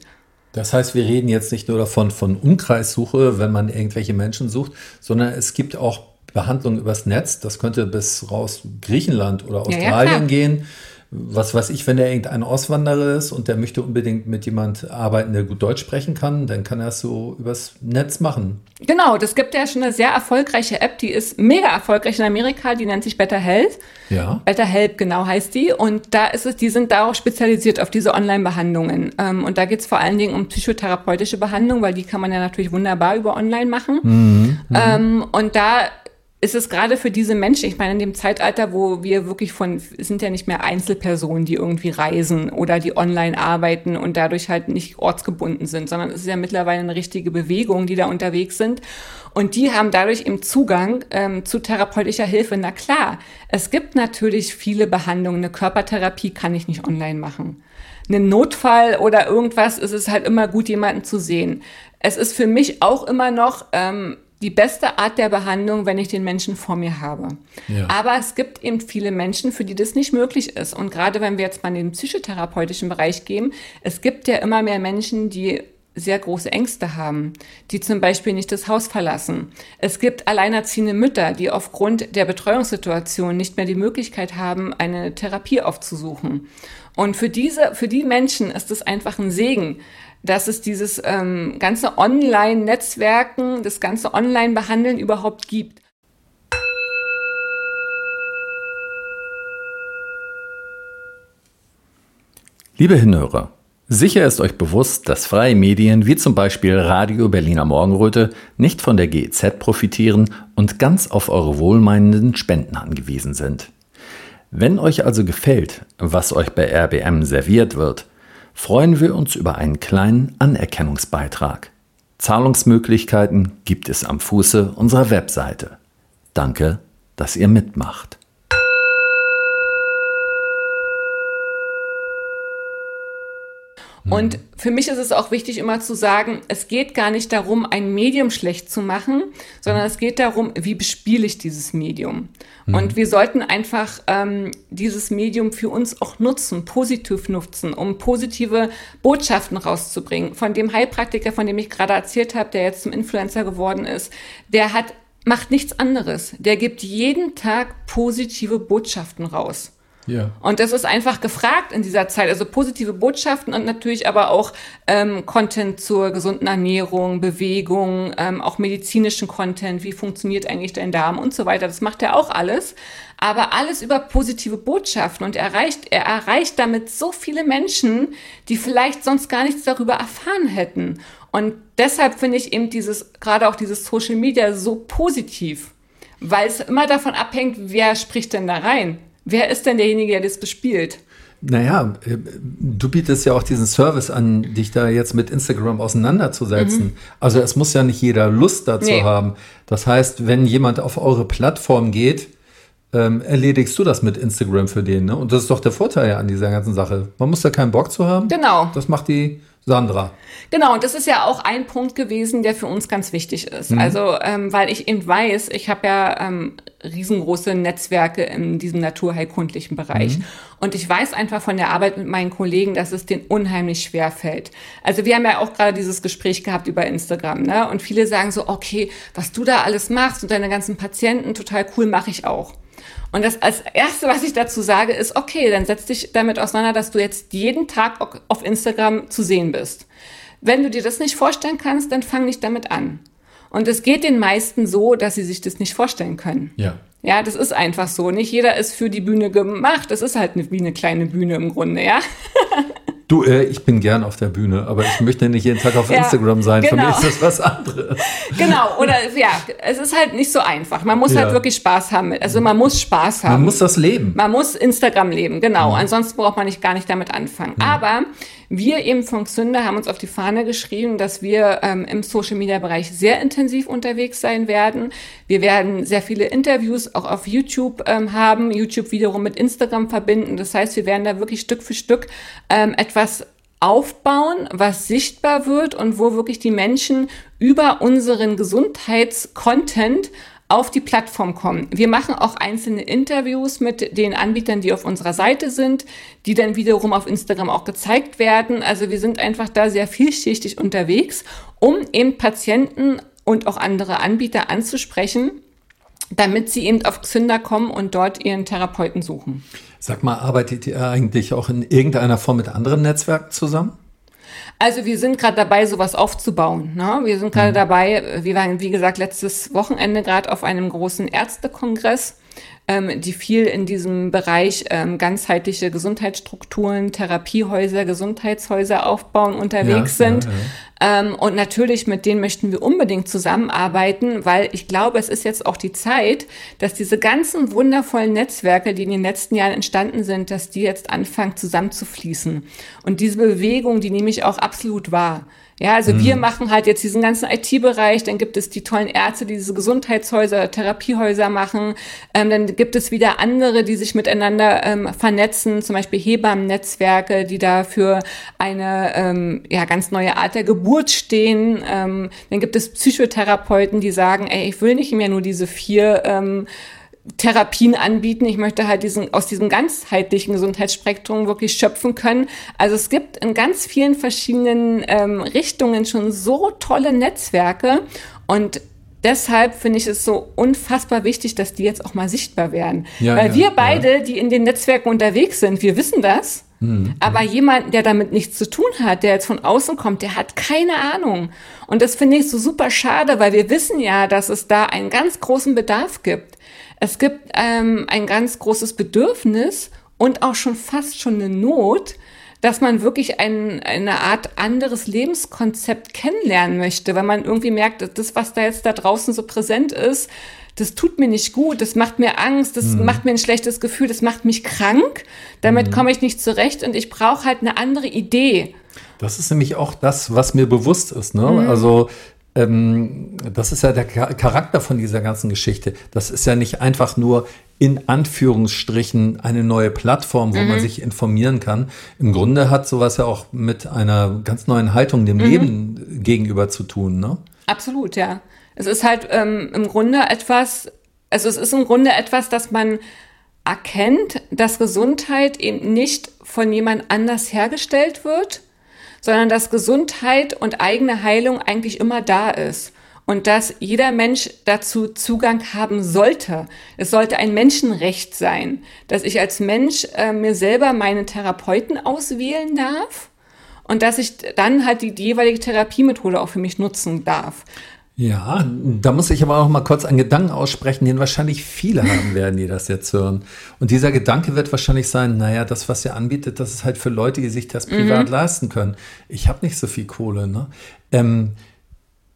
Speaker 1: Das heißt, wir reden jetzt nicht nur davon von Umkreissuche, wenn man irgendwelche Menschen sucht, sondern es gibt auch Behandlungen übers Netz. Das könnte bis raus Griechenland oder Australien ja, ja, gehen was weiß ich, wenn er irgendein Auswanderer ist und der möchte unbedingt mit jemand arbeiten, der gut Deutsch sprechen kann, dann kann er es so übers Netz machen.
Speaker 2: Genau, das gibt ja schon eine sehr erfolgreiche App, die ist mega erfolgreich in Amerika, die nennt sich Better Health. Ja. Better Help, genau heißt die. Und da ist es, die sind darauf spezialisiert auf diese Online-Behandlungen. Ähm, und da geht es vor allen Dingen um psychotherapeutische Behandlung, weil die kann man ja natürlich wunderbar über Online machen. Mhm, mhm. ähm, und da ist es gerade für diese Menschen, ich meine, in dem Zeitalter, wo wir wirklich von, sind ja nicht mehr Einzelpersonen, die irgendwie reisen oder die online arbeiten und dadurch halt nicht ortsgebunden sind, sondern es ist ja mittlerweile eine richtige Bewegung, die da unterwegs sind. Und die haben dadurch im Zugang ähm, zu therapeutischer Hilfe. Na klar, es gibt natürlich viele Behandlungen. Eine Körpertherapie kann ich nicht online machen. Einen Notfall oder irgendwas ist es halt immer gut, jemanden zu sehen. Es ist für mich auch immer noch ähm, die beste Art der Behandlung, wenn ich den Menschen vor mir habe. Ja. Aber es gibt eben viele Menschen, für die das nicht möglich ist. Und gerade wenn wir jetzt mal in den psychotherapeutischen Bereich gehen, es gibt ja immer mehr Menschen, die sehr große Ängste haben, die zum Beispiel nicht das Haus verlassen. Es gibt alleinerziehende Mütter, die aufgrund der Betreuungssituation nicht mehr die Möglichkeit haben, eine Therapie aufzusuchen. Und für diese, für die Menschen ist es einfach ein Segen, dass es dieses ähm, ganze Online-Netzwerken, das ganze Online-Behandeln überhaupt gibt.
Speaker 1: Liebe Hinhörer, sicher ist euch bewusst, dass freie Medien wie zum Beispiel Radio Berliner Morgenröte nicht von der GEZ profitieren und ganz auf eure wohlmeinenden Spenden angewiesen sind. Wenn euch also gefällt, was euch bei RBM serviert wird, freuen wir uns über einen kleinen Anerkennungsbeitrag. Zahlungsmöglichkeiten gibt es am Fuße unserer Webseite. Danke, dass ihr mitmacht.
Speaker 2: Und für mich ist es auch wichtig, immer zu sagen, es geht gar nicht darum, ein Medium schlecht zu machen, sondern es geht darum, wie bespiele ich dieses Medium. Mhm. Und wir sollten einfach ähm, dieses Medium für uns auch nutzen, positiv nutzen, um positive Botschaften rauszubringen. Von dem Heilpraktiker, von dem ich gerade erzählt habe, der jetzt zum Influencer geworden ist, der hat macht nichts anderes. Der gibt jeden Tag positive Botschaften raus. Ja. Und das ist einfach gefragt in dieser Zeit. Also positive Botschaften und natürlich aber auch ähm, Content zur gesunden Ernährung, Bewegung, ähm, auch medizinischen Content, wie funktioniert eigentlich dein Darm und so weiter. Das macht er auch alles. Aber alles über positive Botschaften und er erreicht, er erreicht damit so viele Menschen, die vielleicht sonst gar nichts darüber erfahren hätten. Und deshalb finde ich eben dieses, gerade auch dieses Social Media so positiv, weil es immer davon abhängt, wer spricht denn da rein. Wer ist denn derjenige, der das bespielt?
Speaker 1: Naja, äh, du bietest ja auch diesen Service an, dich da jetzt mit Instagram auseinanderzusetzen. Mhm. Also es muss ja nicht jeder Lust dazu nee. haben. Das heißt, wenn jemand auf eure Plattform geht, ähm, erledigst du das mit Instagram für den. Ne? Und das ist doch der Vorteil an dieser ganzen Sache. Man muss da keinen Bock zu haben.
Speaker 2: Genau.
Speaker 1: Das macht die Sandra.
Speaker 2: Genau, und das ist ja auch ein Punkt gewesen, der für uns ganz wichtig ist. Mhm. Also, ähm, weil ich eben weiß, ich habe ja ähm, riesengroße Netzwerke in diesem naturheilkundlichen Bereich. Mhm. Und ich weiß einfach von der Arbeit mit meinen Kollegen, dass es denen unheimlich schwer fällt. Also wir haben ja auch gerade dieses Gespräch gehabt über Instagram, ne? Und viele sagen so, okay, was du da alles machst und deine ganzen Patienten, total cool, mache ich auch. Und das als erste, was ich dazu sage, ist, okay, dann setz dich damit auseinander, dass du jetzt jeden Tag auf Instagram zu sehen bist. Wenn du dir das nicht vorstellen kannst, dann fang nicht damit an. Und es geht den meisten so, dass sie sich das nicht vorstellen können.
Speaker 1: Ja.
Speaker 2: Ja, das ist einfach so. Nicht jeder ist für die Bühne gemacht. Es ist halt wie eine kleine Bühne im Grunde, ja.
Speaker 1: Du, äh, ich bin gern auf der Bühne, aber ich möchte nicht jeden Tag auf ja, Instagram sein. Genau. Für mich genau. ist das was anderes.
Speaker 2: Genau, oder ja, es ist halt nicht so einfach. Man muss halt ja. halt wirklich Spaß haben. Also man muss Spaß haben.
Speaker 1: Man muss das leben.
Speaker 2: Man muss Instagram leben, genau. Mhm. Ansonsten braucht man nicht gar nicht damit anfangen. Mhm. Aber wir eben von Xünder haben uns auf die Fahne geschrieben, dass wir ähm, im Social Media Bereich sehr intensiv unterwegs sein werden. Wir werden sehr viele Interviews auch auf YouTube ähm, haben, YouTube wiederum mit Instagram verbinden. Das heißt, wir werden da wirklich Stück für Stück ähm, etwas aufbauen, was sichtbar wird und wo wirklich die Menschen über unseren Gesundheitscontent auf die Plattform kommen. Wir machen auch einzelne Interviews mit den Anbietern, die auf unserer Seite sind, die dann wiederum auf Instagram auch gezeigt werden. Also wir sind einfach da sehr vielschichtig unterwegs, um eben Patienten und auch andere Anbieter anzusprechen, damit sie eben auf Xünder kommen und dort ihren Therapeuten suchen.
Speaker 1: Sag mal, arbeitet ihr eigentlich auch in irgendeiner Form mit anderen Netzwerken zusammen?
Speaker 2: Also wir sind gerade dabei, sowas aufzubauen. Ne? Wir sind gerade mhm. dabei, wir waren, wie gesagt, letztes Wochenende gerade auf einem großen Ärztekongress ähm, die viel in diesem Bereich ähm, ganzheitliche Gesundheitsstrukturen, Therapiehäuser, Gesundheitshäuser aufbauen unterwegs ja, sind. Ja, ja. Ähm, und natürlich mit denen möchten wir unbedingt zusammenarbeiten, weil ich glaube, es ist jetzt auch die Zeit, dass diese ganzen wundervollen Netzwerke, die in den letzten Jahren entstanden sind, dass die jetzt anfangen zusammenzufließen. Und diese Bewegung, die nehme ich auch absolut wahr. Ja, also mhm. wir machen halt jetzt diesen ganzen IT-Bereich, dann gibt es die tollen Ärzte, die diese Gesundheitshäuser, Therapiehäuser machen, ähm, dann gibt es wieder andere, die sich miteinander ähm, vernetzen, zum Beispiel Hebammen-Netzwerke, die da für eine ähm, ja, ganz neue Art der Geburt stehen. Ähm, dann gibt es Psychotherapeuten, die sagen, ey, ich will nicht mehr nur diese vier ähm, Therapien anbieten. Ich möchte halt diesen, aus diesem ganzheitlichen Gesundheitsspektrum wirklich schöpfen können. Also es gibt in ganz vielen verschiedenen ähm, Richtungen schon so tolle Netzwerke und deshalb finde ich es so unfassbar wichtig, dass die jetzt auch mal sichtbar werden. Ja, Weil ja, wir beide, ja. die in den Netzwerken unterwegs sind, wir wissen das. Mhm. Aber jemand, der damit nichts zu tun hat, der jetzt von außen kommt, der hat keine Ahnung. Und das finde ich so super schade, weil wir wissen ja, dass es da einen ganz großen Bedarf gibt. Es gibt ähm, ein ganz großes Bedürfnis und auch schon fast schon eine Not, dass man wirklich ein, eine Art anderes Lebenskonzept kennenlernen möchte, weil man irgendwie merkt, das, was da jetzt da draußen so präsent ist, das tut mir nicht gut, das macht mir Angst, das mhm. macht mir ein schlechtes Gefühl, das macht mich krank, damit mhm. komme ich nicht zurecht und ich brauche halt eine andere Idee.
Speaker 1: Das ist nämlich auch das, was mir bewusst ist. Ne? Mhm. Also ähm, das ist ja der Charakter von dieser ganzen Geschichte. Das ist ja nicht einfach nur in Anführungsstrichen eine neue Plattform, wo mhm. man sich informieren kann. Im Grunde hat sowas ja auch mit einer ganz neuen Haltung dem mhm. Leben gegenüber zu tun, ne?
Speaker 2: Absolut, ja. Es ist halt ähm, im Grunde etwas, also es ist im Grunde etwas, dass man erkennt, dass Gesundheit eben nicht von jemand anders hergestellt wird, sondern dass Gesundheit und eigene Heilung eigentlich immer da ist und dass jeder Mensch dazu Zugang haben sollte. Es sollte ein Menschenrecht sein, dass ich als Mensch äh, mir selber meine Therapeuten auswählen darf und dass ich dann halt die, die jeweilige Therapiemethode auch für mich nutzen darf.
Speaker 1: Ja, da muss ich aber auch mal kurz einen Gedanken aussprechen, den wahrscheinlich viele haben werden, die das jetzt hören. Und dieser Gedanke wird wahrscheinlich sein, naja, das, was ihr anbietet, das ist halt für Leute, die sich das privat mhm. leisten können. Ich habe nicht so viel Kohle. Ne? Ähm,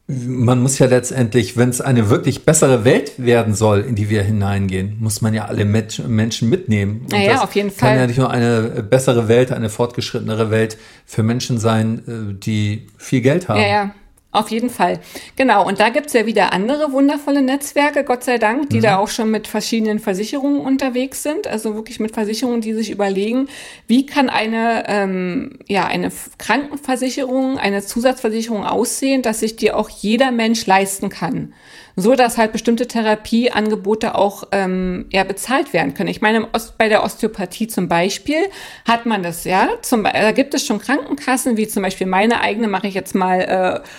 Speaker 1: man muss ja letztendlich, wenn es eine wirklich bessere Welt werden soll, in die wir hineingehen, muss man ja alle Menschen mitnehmen.
Speaker 2: Und naja, auf jeden
Speaker 1: Fall. Kann ja nicht nur eine bessere Welt, eine fortgeschrittenere Welt für Menschen sein, äh, die viel Geld haben.
Speaker 2: Ja, ja. Auf jeden Fall. Genau. Und da gibt's ja wieder andere wundervolle Netzwerke, Gott sei Dank, die mhm. da auch schon mit verschiedenen Versicherungen unterwegs sind. Also wirklich mit Versicherungen, die sich überlegen, wie kann eine, ähm, ja, eine Krankenversicherung, eine Zusatzversicherung aussehen, dass sich die auch jeder Mensch leisten kann. So dass halt bestimmte Therapieangebote auch ähm, ja, bezahlt werden können. Ich meine, bei der Osteopathie zum Beispiel hat man das, ja. Zum, da gibt es schon Krankenkassen, wie zum Beispiel meine eigene, mache ich jetzt mal äh,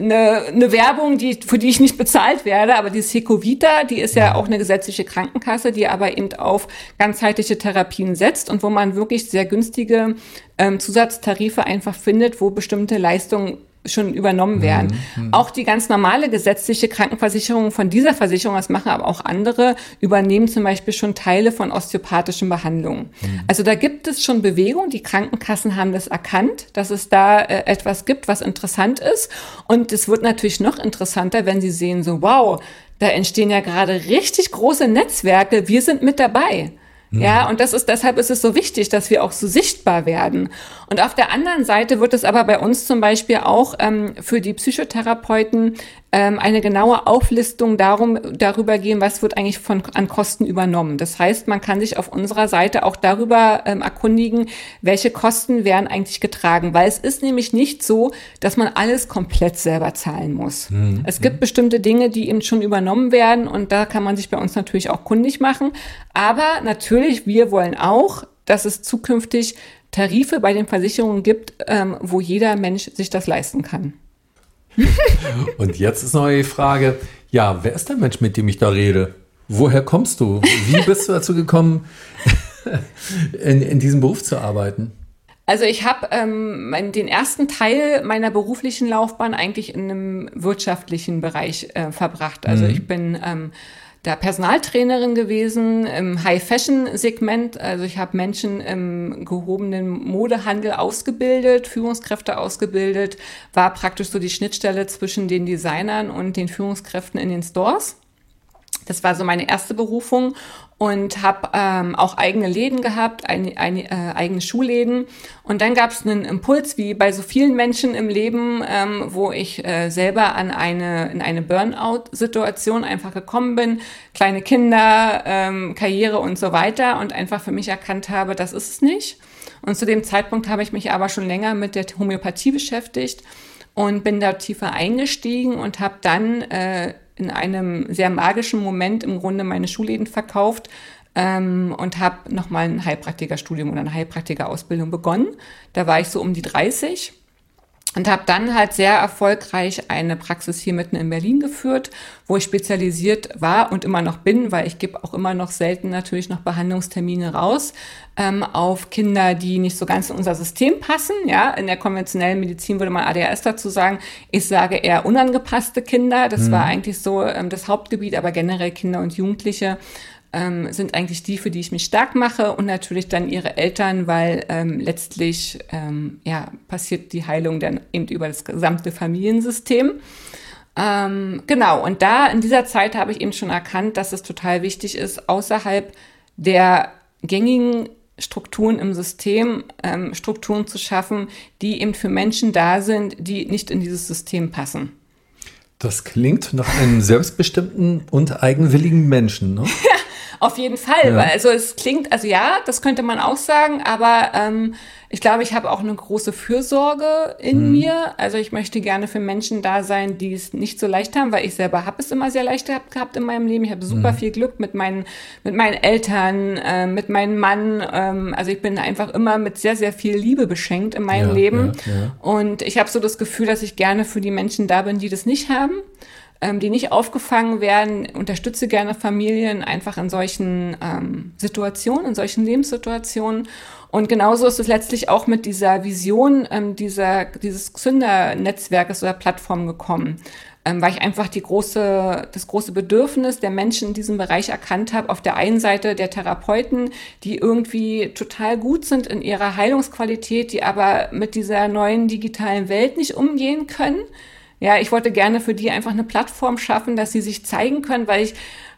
Speaker 2: eine, eine Werbung, die, für die ich nicht bezahlt werde, aber die Secovita, die ist ja auch eine gesetzliche Krankenkasse, die aber eben auf ganzheitliche Therapien setzt und wo man wirklich sehr günstige ähm, Zusatztarife einfach findet, wo bestimmte Leistungen schon übernommen werden. Mhm. Auch die ganz normale gesetzliche Krankenversicherung von dieser Versicherung, das machen aber auch andere, übernehmen zum Beispiel schon Teile von osteopathischen Behandlungen. Mhm. Also da gibt es schon Bewegung. Die Krankenkassen haben das erkannt, dass es da äh, etwas gibt, was interessant ist. Und es wird natürlich noch interessanter, wenn sie sehen, so wow, da entstehen ja gerade richtig große Netzwerke. Wir sind mit dabei. Ja, und das ist, deshalb ist es so wichtig, dass wir auch so sichtbar werden. Und auf der anderen Seite wird es aber bei uns zum Beispiel auch ähm, für die Psychotherapeuten ähm, eine genaue Auflistung darum, darüber gehen, was wird eigentlich von, an Kosten übernommen. Das heißt, man kann sich auf unserer Seite auch darüber ähm, erkundigen, welche Kosten werden eigentlich getragen, weil es ist nämlich nicht so, dass man alles komplett selber zahlen muss. Mhm. Es gibt bestimmte Dinge, die eben schon übernommen werden und da kann man sich bei uns natürlich auch kundig machen. Aber natürlich, wir wollen auch, dass es zukünftig Tarife bei den Versicherungen gibt, ähm, wo jeder Mensch sich das leisten kann.
Speaker 3: Und jetzt ist noch die Frage, ja, wer ist der Mensch, mit dem ich da rede? Woher kommst du? Wie bist du dazu gekommen, in, in diesem Beruf zu arbeiten?
Speaker 2: Also ich habe ähm, den ersten Teil meiner beruflichen Laufbahn eigentlich in einem wirtschaftlichen Bereich äh, verbracht. Also mhm. ich bin ähm, da Personaltrainerin gewesen im High-Fashion-Segment. Also ich habe Menschen im gehobenen Modehandel ausgebildet, Führungskräfte ausgebildet, war praktisch so die Schnittstelle zwischen den Designern und den Führungskräften in den Stores. Das war so meine erste Berufung und habe ähm, auch eigene Läden gehabt, eine, eine, äh, eigene Schuhläden. Und dann gab es einen Impuls, wie bei so vielen Menschen im Leben, ähm, wo ich äh, selber an eine, in eine Burnout-Situation einfach gekommen bin. Kleine Kinder, ähm, Karriere und so weiter und einfach für mich erkannt habe, das ist es nicht. Und zu dem Zeitpunkt habe ich mich aber schon länger mit der Homöopathie beschäftigt und bin da tiefer eingestiegen und habe dann äh, in einem sehr magischen Moment im Grunde meine Schulläden verkauft ähm, und habe nochmal ein Heilpraktikerstudium oder eine Heilpraktikerausbildung begonnen. Da war ich so um die 30 und habe dann halt sehr erfolgreich eine Praxis hier mitten in Berlin geführt, wo ich spezialisiert war und immer noch bin, weil ich gebe auch immer noch selten natürlich noch Behandlungstermine raus ähm, auf Kinder, die nicht so ganz in unser System passen. Ja, in der konventionellen Medizin würde man ADHS dazu sagen. Ich sage eher unangepasste Kinder. Das mhm. war eigentlich so ähm, das Hauptgebiet, aber generell Kinder und Jugendliche ähm, sind eigentlich die, für die ich mich stark mache und natürlich dann ihre Eltern, weil ähm, letztlich ähm, ja, passiert die Heilung dann eben über das gesamte Familiensystem. Ähm, genau, und da in dieser Zeit habe ich eben schon erkannt, dass es total wichtig ist, außerhalb der gängigen Strukturen im System, ähm, Strukturen zu schaffen, die eben für Menschen da sind, die nicht in dieses System passen.
Speaker 3: Das klingt nach einem selbstbestimmten und eigenwilligen Menschen, ne?
Speaker 2: Auf jeden Fall. Ja. Also es klingt, also ja, das könnte man auch sagen, aber ähm, ich glaube, ich habe auch eine große Fürsorge in mhm. mir. Also ich möchte gerne für Menschen da sein, die es nicht so leicht haben, weil ich selber habe es immer sehr leicht gehabt, gehabt in meinem Leben. Ich habe super mhm. viel Glück mit meinen, mit meinen Eltern, äh, mit meinem Mann. Ähm, also ich bin einfach immer mit sehr, sehr viel Liebe beschenkt in meinem ja, Leben. Ja. Und ich habe so das Gefühl, dass ich gerne für die Menschen da bin, die das nicht haben ähm, die nicht aufgefangen werden. Unterstütze gerne Familien einfach in solchen ähm, Situationen, in solchen Lebenssituationen. Und genauso ist es letztlich auch mit dieser Vision ähm, dieser, dieses Zündernetzwerkes oder Plattform gekommen. Ähm, weil ich einfach die große, das große Bedürfnis der Menschen in diesem Bereich erkannt habe. Auf der einen Seite der Therapeuten, die irgendwie total gut sind in ihrer Heilungsqualität, die aber mit dieser neuen digitalen Welt nicht umgehen können ja, ich wollte gerne für die einfach eine Plattform schaffen, dass sie sich zeigen können, weil ich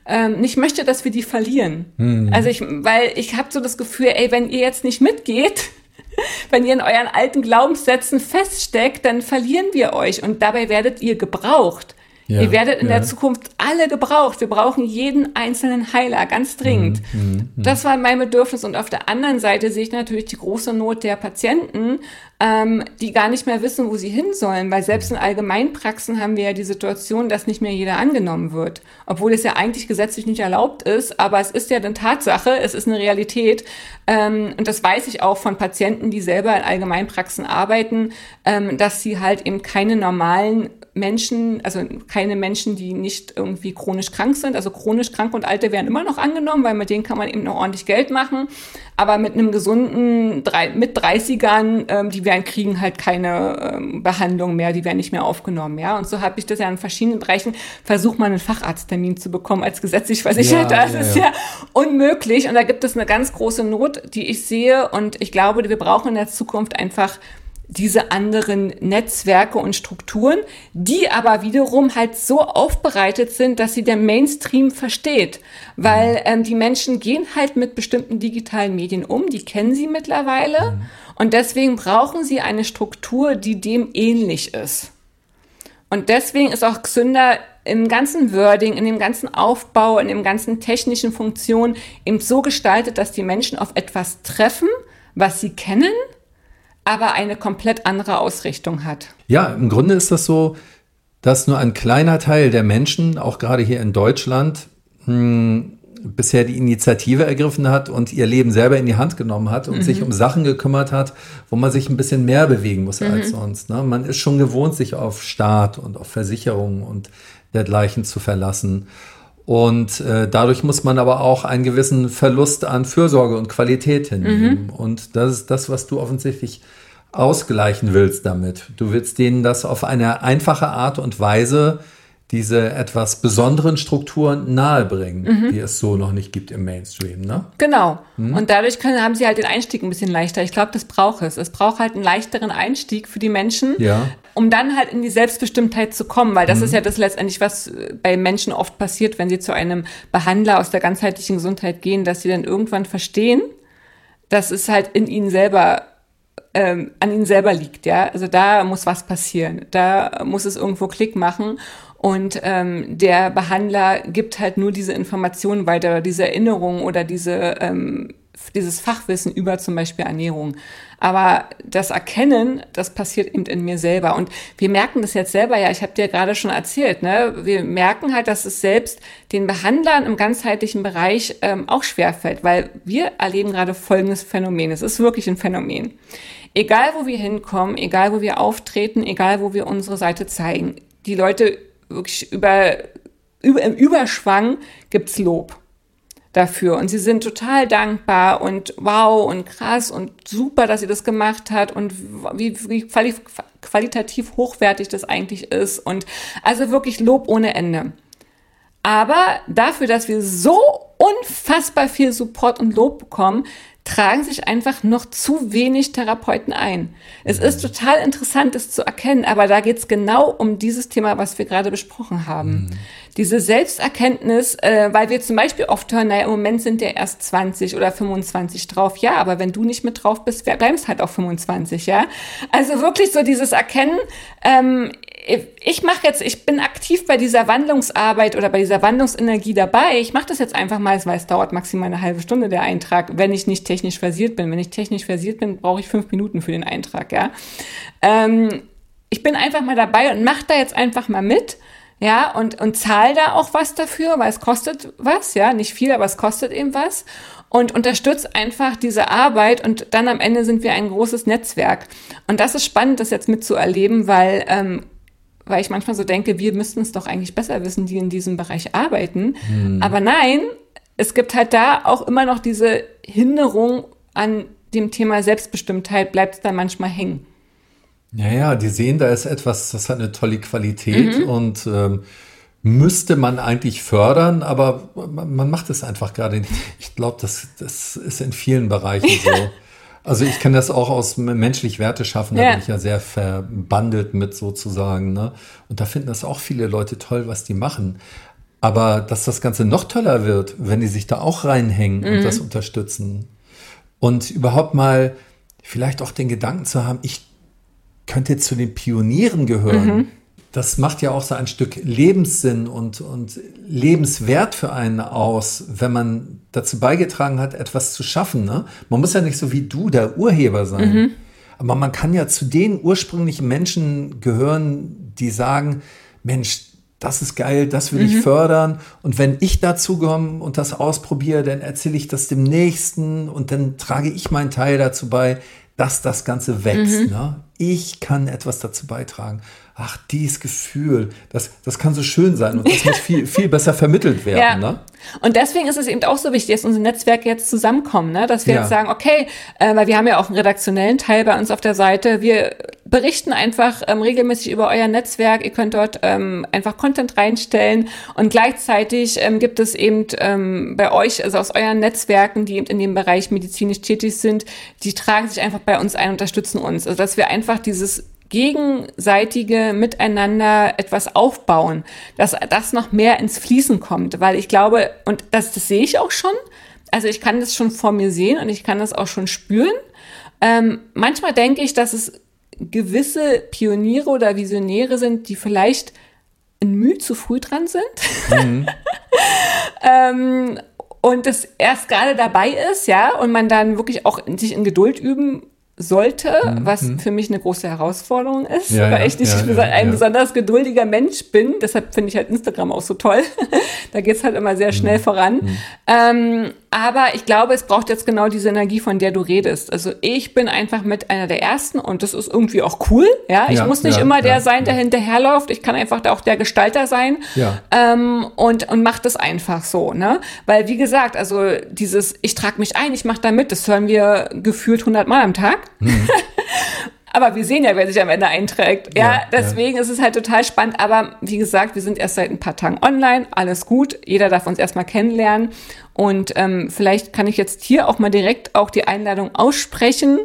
Speaker 2: ähm, nicht möchte, dass wir die verlieren. Mhm. Also ich, weil ich habe so das Gefühl, ey, wenn ihr jetzt nicht mitgeht, wenn ihr in euren alten Glaubenssätzen feststeckt, dann verlieren wir euch und dabei werdet ihr gebraucht. Ja, Ihr werdet in ja. der Zukunft alle gebraucht. Wir brauchen jeden einzelnen Heiler, ganz dringend. Mh. Das war mein Bedürfnis. Und auf der anderen Seite sehe ich natürlich die große Not der Patienten, ähm, die gar nicht mehr wissen, wo sie hin sollen. Weil selbst in Allgemeinpraxen haben wir ja die Situation, dass nicht mehr jeder angenommen wird. Obwohl es ja eigentlich gesetzlich nicht erlaubt ist. Aber es ist ja eine Tatsache, es ist eine Realität. Ähm, und das weiß ich auch von Patienten, die selber in Allgemeinpraxen arbeiten, ähm, dass sie halt eben keine normalen Menschen, also keine Menschen, die nicht irgendwie chronisch krank sind. Also chronisch krank und Alte werden immer noch angenommen, weil mit denen kann man eben noch ordentlich Geld machen. Aber mit einem gesunden drei, mit 30ern, ähm, die werden kriegen halt keine ähm, Behandlung mehr, die werden nicht mehr aufgenommen. Ja, und so habe ich das ja in verschiedenen Bereichen versucht, mal einen Facharzttermin zu bekommen als gesetzlich Versicherter. Ja, das ja, ist ja. ja unmöglich. Und da gibt es eine ganz große Not, die ich sehe. Und ich glaube, wir brauchen in der Zukunft einfach diese anderen Netzwerke und Strukturen, die aber wiederum halt so aufbereitet sind, dass sie der Mainstream versteht. Weil mhm. ähm, die Menschen gehen halt mit bestimmten digitalen Medien um, die kennen sie mittlerweile. Mhm. Und deswegen brauchen sie eine Struktur, die dem ähnlich ist. Und deswegen ist auch Xünder im ganzen Wording, in dem ganzen Aufbau, in dem ganzen technischen Funktion eben so gestaltet, dass die Menschen auf etwas treffen, was sie kennen, aber eine komplett andere Ausrichtung hat.
Speaker 1: Ja, im Grunde ist das so, dass nur ein kleiner Teil der Menschen, auch gerade hier in Deutschland, mh, hm, bisher die Initiative ergriffen hat und ihr Leben selber in die Hand genommen hat und mhm. sich um Sachen gekümmert hat, wo man sich ein bisschen mehr bewegen muss mhm. als sonst. Ne? Man ist schon gewohnt, sich auf Staat und auf Versicherungen und dergleichen zu verlassen. Und äh, dadurch muss man aber auch einen gewissen Verlust an Fürsorge und Qualität hinnehmen. Mhm. Und das ist das, was du offensichtlich ausgleichen willst damit. Du willst denen das auf eine einfache Art und Weise diese etwas besonderen Strukturen nahebringen, mhm. die es so noch nicht gibt im Mainstream. Ne?
Speaker 2: Genau. Mhm. Und dadurch können, haben sie halt den Einstieg ein bisschen leichter. Ich glaube, das braucht es. Es braucht halt einen leichteren Einstieg für die Menschen,
Speaker 1: ja.
Speaker 2: um dann halt in die Selbstbestimmtheit zu kommen, weil das mhm. ist ja das letztendlich, was bei Menschen oft passiert, wenn sie zu einem Behandler aus der ganzheitlichen Gesundheit gehen, dass sie dann irgendwann verstehen, dass es halt in ihnen selber ähm, an ihnen selber liegt, ja. Also da muss was passieren. Da muss es irgendwo Klick machen. Und ähm, der Behandler gibt halt nur diese Informationen weiter, diese Erinnerungen oder diese, ähm, dieses Fachwissen über zum Beispiel Ernährung. Aber das Erkennen, das passiert eben in mir selber. Und wir merken das jetzt selber ja, ich habe dir gerade schon erzählt, ne? wir merken halt, dass es selbst den Behandlern im ganzheitlichen Bereich ähm, auch schwerfällt, weil wir erleben gerade folgendes Phänomen. Es ist wirklich ein Phänomen. Egal, wo wir hinkommen, egal, wo wir auftreten, egal, wo wir unsere Seite zeigen, die Leute wirklich über, über im Überschwang gibt's Lob dafür. Und sie sind total dankbar und wow und krass und super, dass sie das gemacht hat und wie, wie quali qualitativ hochwertig das eigentlich ist. Und also wirklich Lob ohne Ende. Aber dafür, dass wir so unfassbar viel Support und Lob bekommen, tragen sich einfach noch zu wenig Therapeuten ein. Es ist mhm. total interessant, das zu erkennen, aber da geht es genau um dieses Thema, was wir gerade besprochen haben. Mhm. Diese Selbsterkenntnis, äh, weil wir zum Beispiel oft hören, naja, im Moment sind ja erst 20 oder 25 drauf. Ja, aber wenn du nicht mit drauf bist, bleibst halt auch 25, ja. Also wirklich so dieses Erkennen, ähm, ich mache jetzt, ich bin aktiv bei dieser Wandlungsarbeit oder bei dieser Wandlungsenergie dabei. Ich mache das jetzt einfach mal, weil es dauert maximal eine halbe Stunde der Eintrag, wenn ich nicht technisch versiert bin. Wenn ich technisch versiert bin, brauche ich fünf Minuten für den Eintrag, ja. Ähm, ich bin einfach mal dabei und mache da jetzt einfach mal mit, ja, und, und zahle da auch was dafür, weil es kostet was, ja, nicht viel, aber es kostet eben was und unterstützt einfach diese Arbeit und dann am Ende sind wir ein großes Netzwerk. Und das ist spannend, das jetzt mitzuerleben, weil ähm, weil ich manchmal so denke, wir müssten es doch eigentlich besser wissen, die in diesem Bereich arbeiten. Hm. Aber nein, es gibt halt da auch immer noch diese Hinderung an dem Thema Selbstbestimmtheit, bleibt es da manchmal hängen.
Speaker 1: Ja, ja, die sehen, da ist etwas, das hat eine tolle Qualität mhm. und ähm, müsste man eigentlich fördern, aber man macht es einfach gerade nicht. Ich glaube, das, das ist in vielen Bereichen so. Also ich kenne das auch aus menschlich Werte schaffen, da ja. bin ich ja sehr verbandelt mit sozusagen. Ne? Und da finden das auch viele Leute toll, was die machen. Aber dass das Ganze noch toller wird, wenn die sich da auch reinhängen mhm. und das unterstützen. Und überhaupt mal vielleicht auch den Gedanken zu haben, ich könnte zu den Pionieren gehören. Mhm das macht ja auch so ein Stück Lebenssinn und, und Lebenswert für einen aus, wenn man dazu beigetragen hat, etwas zu schaffen. Ne? Man muss ja nicht so wie du der Urheber sein. Mhm. Aber man kann ja zu den ursprünglichen Menschen gehören, die sagen, Mensch, das ist geil, das will mhm. ich fördern. Und wenn ich dazu komme und das ausprobiere, dann erzähle ich das dem Nächsten und dann trage ich meinen Teil dazu bei,
Speaker 3: dass das Ganze wächst. Ne? Ich kann etwas dazu beitragen. Ach, dieses Gefühl, das, das kann so schön sein und das muss viel, viel besser vermittelt werden.
Speaker 2: Ja.
Speaker 3: Ne?
Speaker 2: Und deswegen ist es eben auch so wichtig, dass unsere Netzwerke jetzt zusammenkommen, ne? dass wir
Speaker 3: Ja.
Speaker 2: jetzt sagen, okay, äh, weil wir haben ja auch einen redaktionellen Teil bei uns auf der Seite, wir berichten einfach ähm, regelmäßig über euer Netzwerk, ihr könnt dort ähm, einfach Content reinstellen und gleichzeitig ähm, gibt es eben ähm, bei euch, also aus euren Netzwerken, die eben in dem Bereich medizinisch tätig sind, die tragen sich einfach bei uns ein, unterstützen uns. Also dass wir einfach dieses gegenseitige Miteinander etwas aufbauen, dass das noch mehr ins Fließen kommt, weil ich glaube, und das, das sehe ich auch schon, also ich kann das schon vor mir sehen und ich kann das auch schon spüren. Ähm, manchmal denke ich, dass es gewisse Pioniere oder Visionäre sind, die vielleicht ein Mühe zu früh dran sind. ähm, und das erst gerade dabei ist, ja, und man dann wirklich auch in, sich in Geduld üben sollte, was für mich eine große Herausforderung ist,
Speaker 3: Ja,
Speaker 2: weil
Speaker 3: ja,
Speaker 2: ich nicht
Speaker 3: ja,
Speaker 2: ein besonders geduldiger Mensch bin. Deshalb finde ich halt Instagram auch so toll. da geht's halt immer sehr schnell voran. Ähm, aber ich glaube, es braucht jetzt genau diese Energie, von der du redest. Also ich bin einfach mit einer der ersten und das ist irgendwie auch cool. Ja, ich
Speaker 3: Ja,
Speaker 2: muss nicht
Speaker 3: ja,
Speaker 2: immer der
Speaker 3: ja,
Speaker 2: sein, der hinterherläuft. Ich kann einfach auch der Gestalter sein
Speaker 3: Ja.
Speaker 2: ähm, und, und macht das einfach so, ne? Weil, wie gesagt, also dieses, ich trage mich ein, ich mache da mit, das hören wir gefühlt 100 Mal am Tag. Aber wir sehen ja, wer sich am Ende einträgt. Ja,
Speaker 3: Ja, ja.
Speaker 2: deswegen ist es halt total spannend. Aber wie gesagt, wir sind erst seit ein paar Tagen online. Alles gut. Jeder darf uns erstmal kennenlernen. Und ähm, vielleicht kann ich jetzt hier auch mal direkt auch die Einladung aussprechen,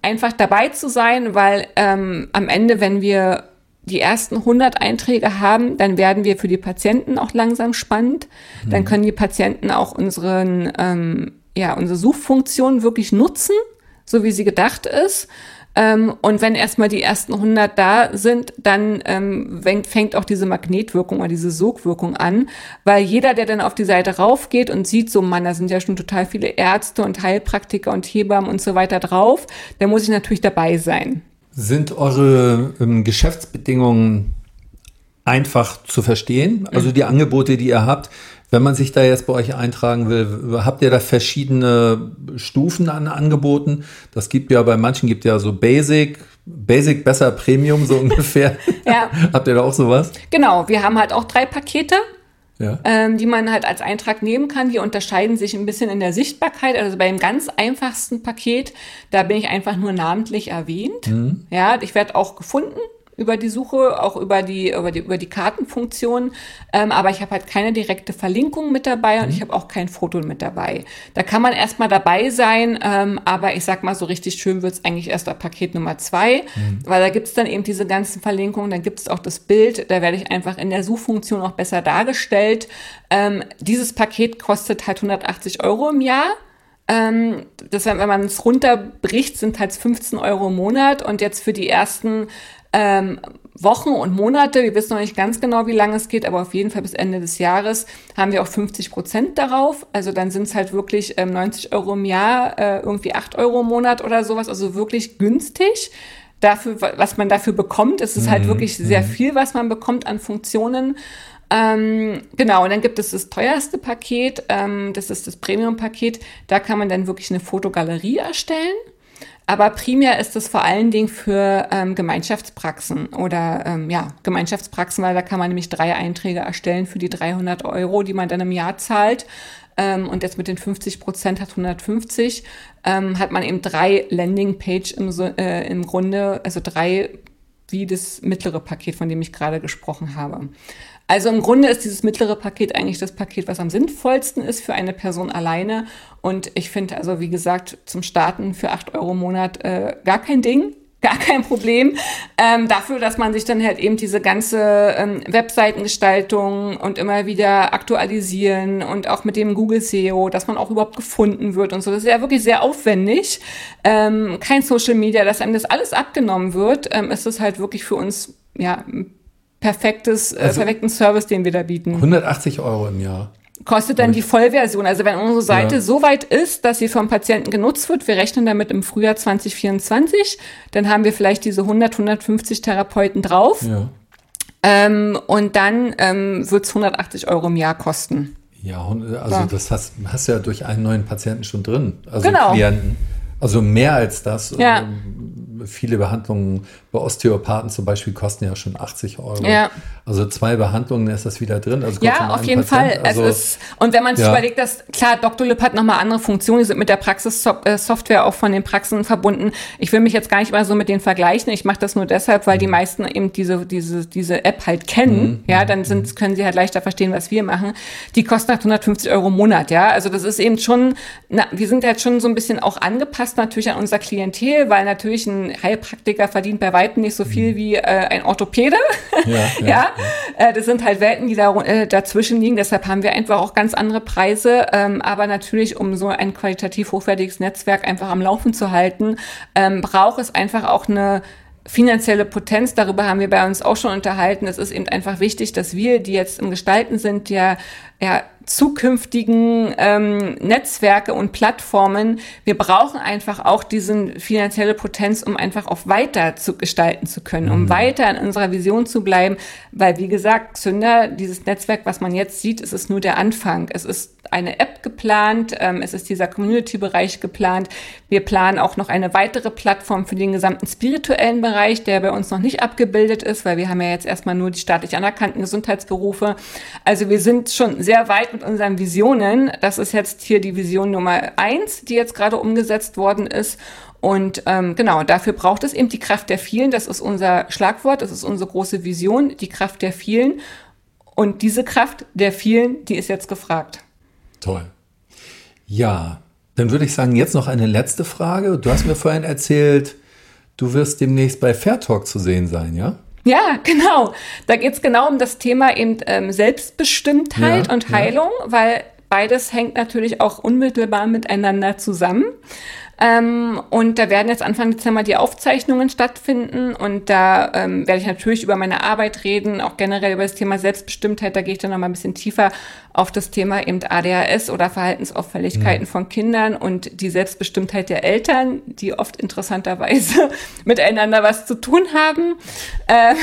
Speaker 2: einfach dabei zu sein, weil ähm, am Ende, wenn wir die ersten 100 Einträge haben, dann werden wir für die Patienten auch langsam spannend. Dann können die Patienten auch unseren, ähm, ja, unsere Suchfunktion wirklich nutzen, so wie sie gedacht ist. Ähm, und wenn erstmal die ersten 100 da sind, dann ähm, fängt, auch diese Magnetwirkung oder diese Sogwirkung an, weil jeder, der dann auf die Seite raufgeht und sieht, so Mann, da sind ja schon total viele Ärzte und Heilpraktiker und Hebammen und so weiter drauf, dann muss ich natürlich dabei sein.
Speaker 3: Sind eure ähm, Geschäftsbedingungen einfach zu verstehen? Also die Angebote, die ihr habt, wenn man sich da jetzt bei euch eintragen will, habt ihr da verschiedene Stufen an Angeboten? Das gibt ja bei manchen gibt ja so Basic, Basic besser Premium so ungefähr.
Speaker 2: Ja.
Speaker 3: habt ihr da auch sowas?
Speaker 2: Genau, wir haben halt auch drei Pakete.
Speaker 3: Ja.
Speaker 2: ähm, die man halt als Eintrag nehmen kann. Die unterscheiden sich ein bisschen in der Sichtbarkeit. Also beim ganz einfachsten Paket, da bin ich einfach nur namentlich erwähnt. Ja, ich werde auch gefunden über die Suche, auch über die, über die, über die Kartenfunktion. Ähm, aber ich habe halt keine direkte Verlinkung mit dabei und ich habe auch kein Foto mit dabei. Da kann man erstmal dabei sein, ähm, aber ich sag mal, so richtig schön wird's eigentlich erst ab Paket Nummer zwei, weil da gibt's dann eben diese ganzen Verlinkungen, dann gibt's auch das Bild, da werde ich einfach in der Suchfunktion auch besser dargestellt. Ähm, dieses Paket kostet halt 180 Euro im Jahr. Ähm, das, wenn man es runterbricht, sind halt 15 Euro im Monat und jetzt für die ersten ähm, Wochen und Monate, wir wissen noch nicht ganz genau, wie lange es geht, aber auf jeden Fall bis Ende des Jahres haben wir auch 50 Prozent darauf. Also dann sind es halt wirklich ähm, 90 Euro im Jahr, äh, irgendwie 8 Euro im Monat oder sowas, also wirklich günstig. Dafür, wa- was man dafür bekommt, es ist halt wirklich sehr viel, was man bekommt an Funktionen. Ähm, genau, und dann gibt es das teuerste Paket, ähm, das ist das Premium-Paket. Da kann man dann wirklich eine Fotogalerie erstellen. Aber primär ist es vor allen Dingen für ähm, Gemeinschaftspraxen oder ähm, ja, Gemeinschaftspraxen, weil da kann man nämlich drei Einträge erstellen für die 300 Euro, die man dann im Jahr zahlt. Ähm, und jetzt mit den 50 Prozent hat 150, ähm, hat man eben drei Landingpage im, äh, im Grunde, also drei wie das mittlere Paket, von dem ich gerade gesprochen habe. Also im Grunde ist dieses mittlere Paket eigentlich das Paket, was am sinnvollsten ist für eine Person alleine. Und ich finde also, wie gesagt, zum Starten für 8 Euro im Monat äh, gar kein Ding. Gar kein Problem. Ähm, dafür, dass man sich dann halt eben diese ganze ähm, Webseitengestaltung und immer wieder aktualisieren und auch mit dem Google SEO, dass man auch überhaupt gefunden wird und so. Das ist ja wirklich sehr aufwendig. Ähm, kein Social Media, dass einem das alles abgenommen wird, ähm, ist es halt wirklich für uns ja perfektes, äh,
Speaker 3: Also-
Speaker 2: perfekten Service, den wir da bieten.
Speaker 3: 180 Euro im Jahr.
Speaker 2: Kostet dann die Vollversion. Also wenn unsere Seite
Speaker 3: Ja.
Speaker 2: so weit ist, dass sie vom Patienten genutzt wird, wir rechnen damit im Frühjahr 2024, dann haben wir vielleicht diese 100, 150 Therapeuten drauf.
Speaker 3: Ja.
Speaker 2: Ähm, und dann ähm, wird es 180 Euro im Jahr kosten.
Speaker 3: Ja, hund- also
Speaker 2: Ja.
Speaker 3: das hast, hast du ja durch einen neuen Patienten schon drin. Also
Speaker 2: Genau.
Speaker 3: Klienten. Also mehr als das.
Speaker 2: Ja.
Speaker 3: Ähm, viele Behandlungen bei Osteopathen zum Beispiel kosten ja schon 80 Euro.
Speaker 2: Ja.
Speaker 3: Also zwei Behandlungen ist das wieder drin. Also
Speaker 2: ja, auf jeden Patient. Fall. Also, es ist, und wenn man sich ja. überlegt, dass klar, Dr. Lip hat nochmal andere Funktionen, die sind mit der Praxissoftware auch von den Praxen verbunden. Ich will mich jetzt gar nicht mal so mit denen vergleichen. Ich mache das nur deshalb, weil die mhm. meisten eben diese, diese, diese App halt kennen. Mhm. Ja, dann sind, können sie halt leichter verstehen, was wir machen. Die kosten 150 Euro im Monat. Ja, also das ist eben schon, na, wir sind halt schon so ein bisschen auch angepasst natürlich an unser Klientel, weil natürlich ein Heilpraktiker verdient bei weitem nicht so viel mhm. wie äh, ein Orthopäde. Ja, ja, ja. Äh, das sind halt Welten, die da, äh, dazwischen liegen. Deshalb haben wir einfach auch ganz andere Preise. Ähm, aber natürlich, um so ein qualitativ hochwertiges Netzwerk einfach am Laufen zu halten, ähm, braucht es einfach auch eine finanzielle Potenz, darüber haben wir bei uns auch schon unterhalten. Es ist eben einfach wichtig, dass wir, die jetzt im Gestalten sind, ja, ja zukünftigen ähm, Netzwerke und Plattformen, wir brauchen einfach auch diesen finanzielle Potenz, um einfach auch weiter zu gestalten zu können, um mhm. weiter in unserer Vision zu bleiben, weil wie gesagt, Zünder, dieses Netzwerk, was man jetzt sieht, es ist nur der Anfang. Es ist eine App geplant, ähm, es ist dieser Community-Bereich geplant. Wir planen auch noch eine weitere Plattform für den gesamten spirituellen Bereich, der bei uns noch nicht abgebildet ist, weil wir haben ja jetzt erstmal nur die staatlich anerkannten Gesundheitsberufe. Also wir sind schon sehr weit mit unseren Visionen. Das ist jetzt hier die Vision Nummer eins, die jetzt gerade umgesetzt worden ist. Und ähm, genau, dafür braucht es eben die Kraft der vielen. Das ist unser Schlagwort, das ist unsere große Vision, die Kraft der vielen. Und diese Kraft der vielen, die ist jetzt gefragt.
Speaker 3: Toll. Ja, dann würde ich sagen, jetzt noch eine letzte Frage. Du hast mir vorhin erzählt, du wirst demnächst bei Fair Talk zu sehen sein, ja?
Speaker 2: Ja, genau. Da geht es genau um das Thema eben ähm, Selbstbestimmtheit ja, und Heilung, ja. weil beides hängt natürlich auch unmittelbar miteinander zusammen. Ähm, und da werden jetzt Anfang Dezember die Aufzeichnungen stattfinden und da ähm, werde ich natürlich über meine Arbeit reden, auch generell über das Thema Selbstbestimmtheit. Da gehe ich dann noch mal ein bisschen tiefer auf das Thema eben ADHS oder Verhaltensauffälligkeiten mhm. von Kindern und die Selbstbestimmtheit der Eltern, die oft interessanterweise miteinander was zu tun haben. Äh,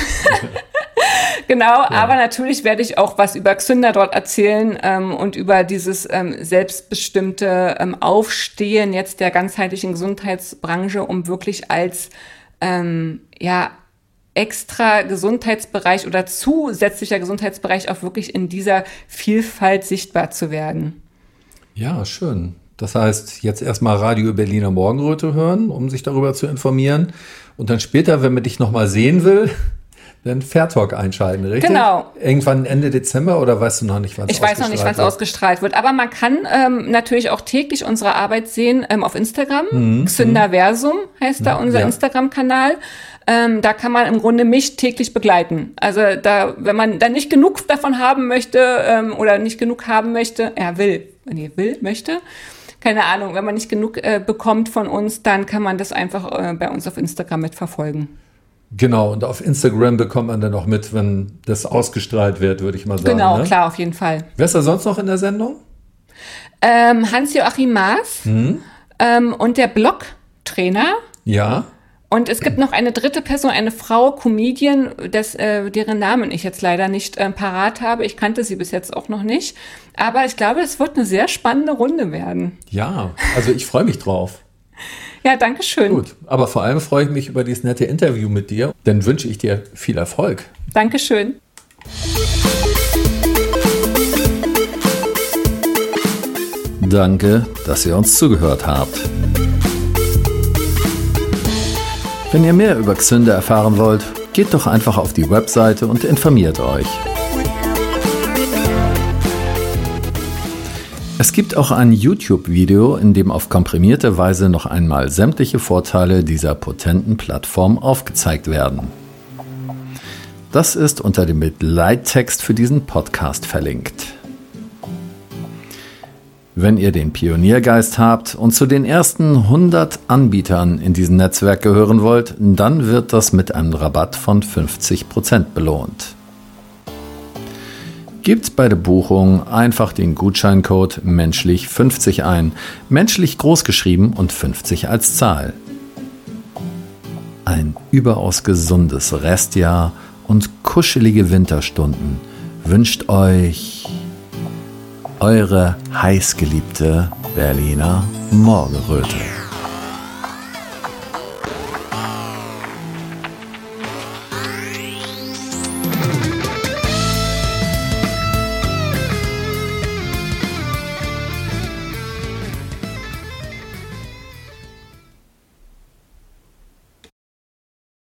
Speaker 2: genau, ja. aber natürlich werde ich auch was über Xünder dort erzählen ähm, und über dieses ähm, selbstbestimmte ähm, Aufstehen jetzt der ganzheitlichen Gesundheitsbranche, um wirklich als ähm, ja extra Gesundheitsbereich oder zusätzlicher Gesundheitsbereich auch wirklich in dieser Vielfalt sichtbar zu werden.
Speaker 3: Ja, schön. Das heißt, jetzt erstmal Radio Berliner Morgenröte hören, um sich darüber zu informieren. Und dann später, wenn man dich nochmal sehen will, dann Fairtalk einschalten, richtig?
Speaker 2: Genau.
Speaker 3: Irgendwann Ende Dezember oder weißt du noch nicht, wann
Speaker 2: es Ich weiß noch nicht, wann es ausgestrahlt wird. Aber man kann ähm, natürlich auch täglich unsere Arbeit sehen ähm, auf Instagram. Mhm. Xyndaversum heißt da unser ja. Instagram-Kanal. Ähm, da kann man im Grunde mich täglich begleiten. Also da, wenn man da nicht genug davon haben möchte ähm, oder nicht genug haben möchte, er will, wenn ihr will, möchte, keine Ahnung, wenn man nicht genug äh, bekommt von uns, dann kann man das einfach äh, bei uns auf Instagram mitverfolgen.
Speaker 3: Genau, und auf Instagram bekommt man dann auch mit, wenn das ausgestrahlt wird, würde ich mal sagen.
Speaker 2: Genau, ne? klar, auf jeden Fall.
Speaker 3: Wer ist da sonst noch in der Sendung?
Speaker 2: Ähm, Hans-Joachim Maas hm? ähm, und der Blog-Trainer.
Speaker 3: Ja.
Speaker 2: Und es gibt noch eine dritte Person, eine Frau, Comedian, des, äh, deren Namen ich jetzt leider nicht äh, parat habe. Ich kannte sie bis jetzt auch noch nicht. Aber ich glaube, es wird eine sehr spannende Runde werden.
Speaker 3: Ja, also ich freue mich drauf.
Speaker 2: ja, danke schön.
Speaker 3: Gut, aber vor allem freue ich mich über dieses nette Interview mit dir. Dann wünsche ich dir viel Erfolg.
Speaker 2: Dankeschön.
Speaker 1: Danke, dass ihr uns zugehört habt. Wenn ihr mehr über Xünde erfahren wollt, geht doch einfach auf die Webseite und informiert euch. Es gibt auch ein YouTube-Video, in dem auf komprimierte Weise noch einmal sämtliche Vorteile dieser potenten Plattform aufgezeigt werden. Das ist unter dem Bild Leittext für diesen Podcast verlinkt. Wenn ihr den Pioniergeist habt und zu den ersten 100 Anbietern in diesem Netzwerk gehören wollt, dann wird das mit einem Rabatt von 50% belohnt. Gebt bei der Buchung einfach den Gutscheincode menschlich50 ein, menschlich großgeschrieben und 50 als Zahl. Ein überaus gesundes Restjahr und kuschelige Winterstunden wünscht euch eure heißgeliebte Berliner Morgenröte.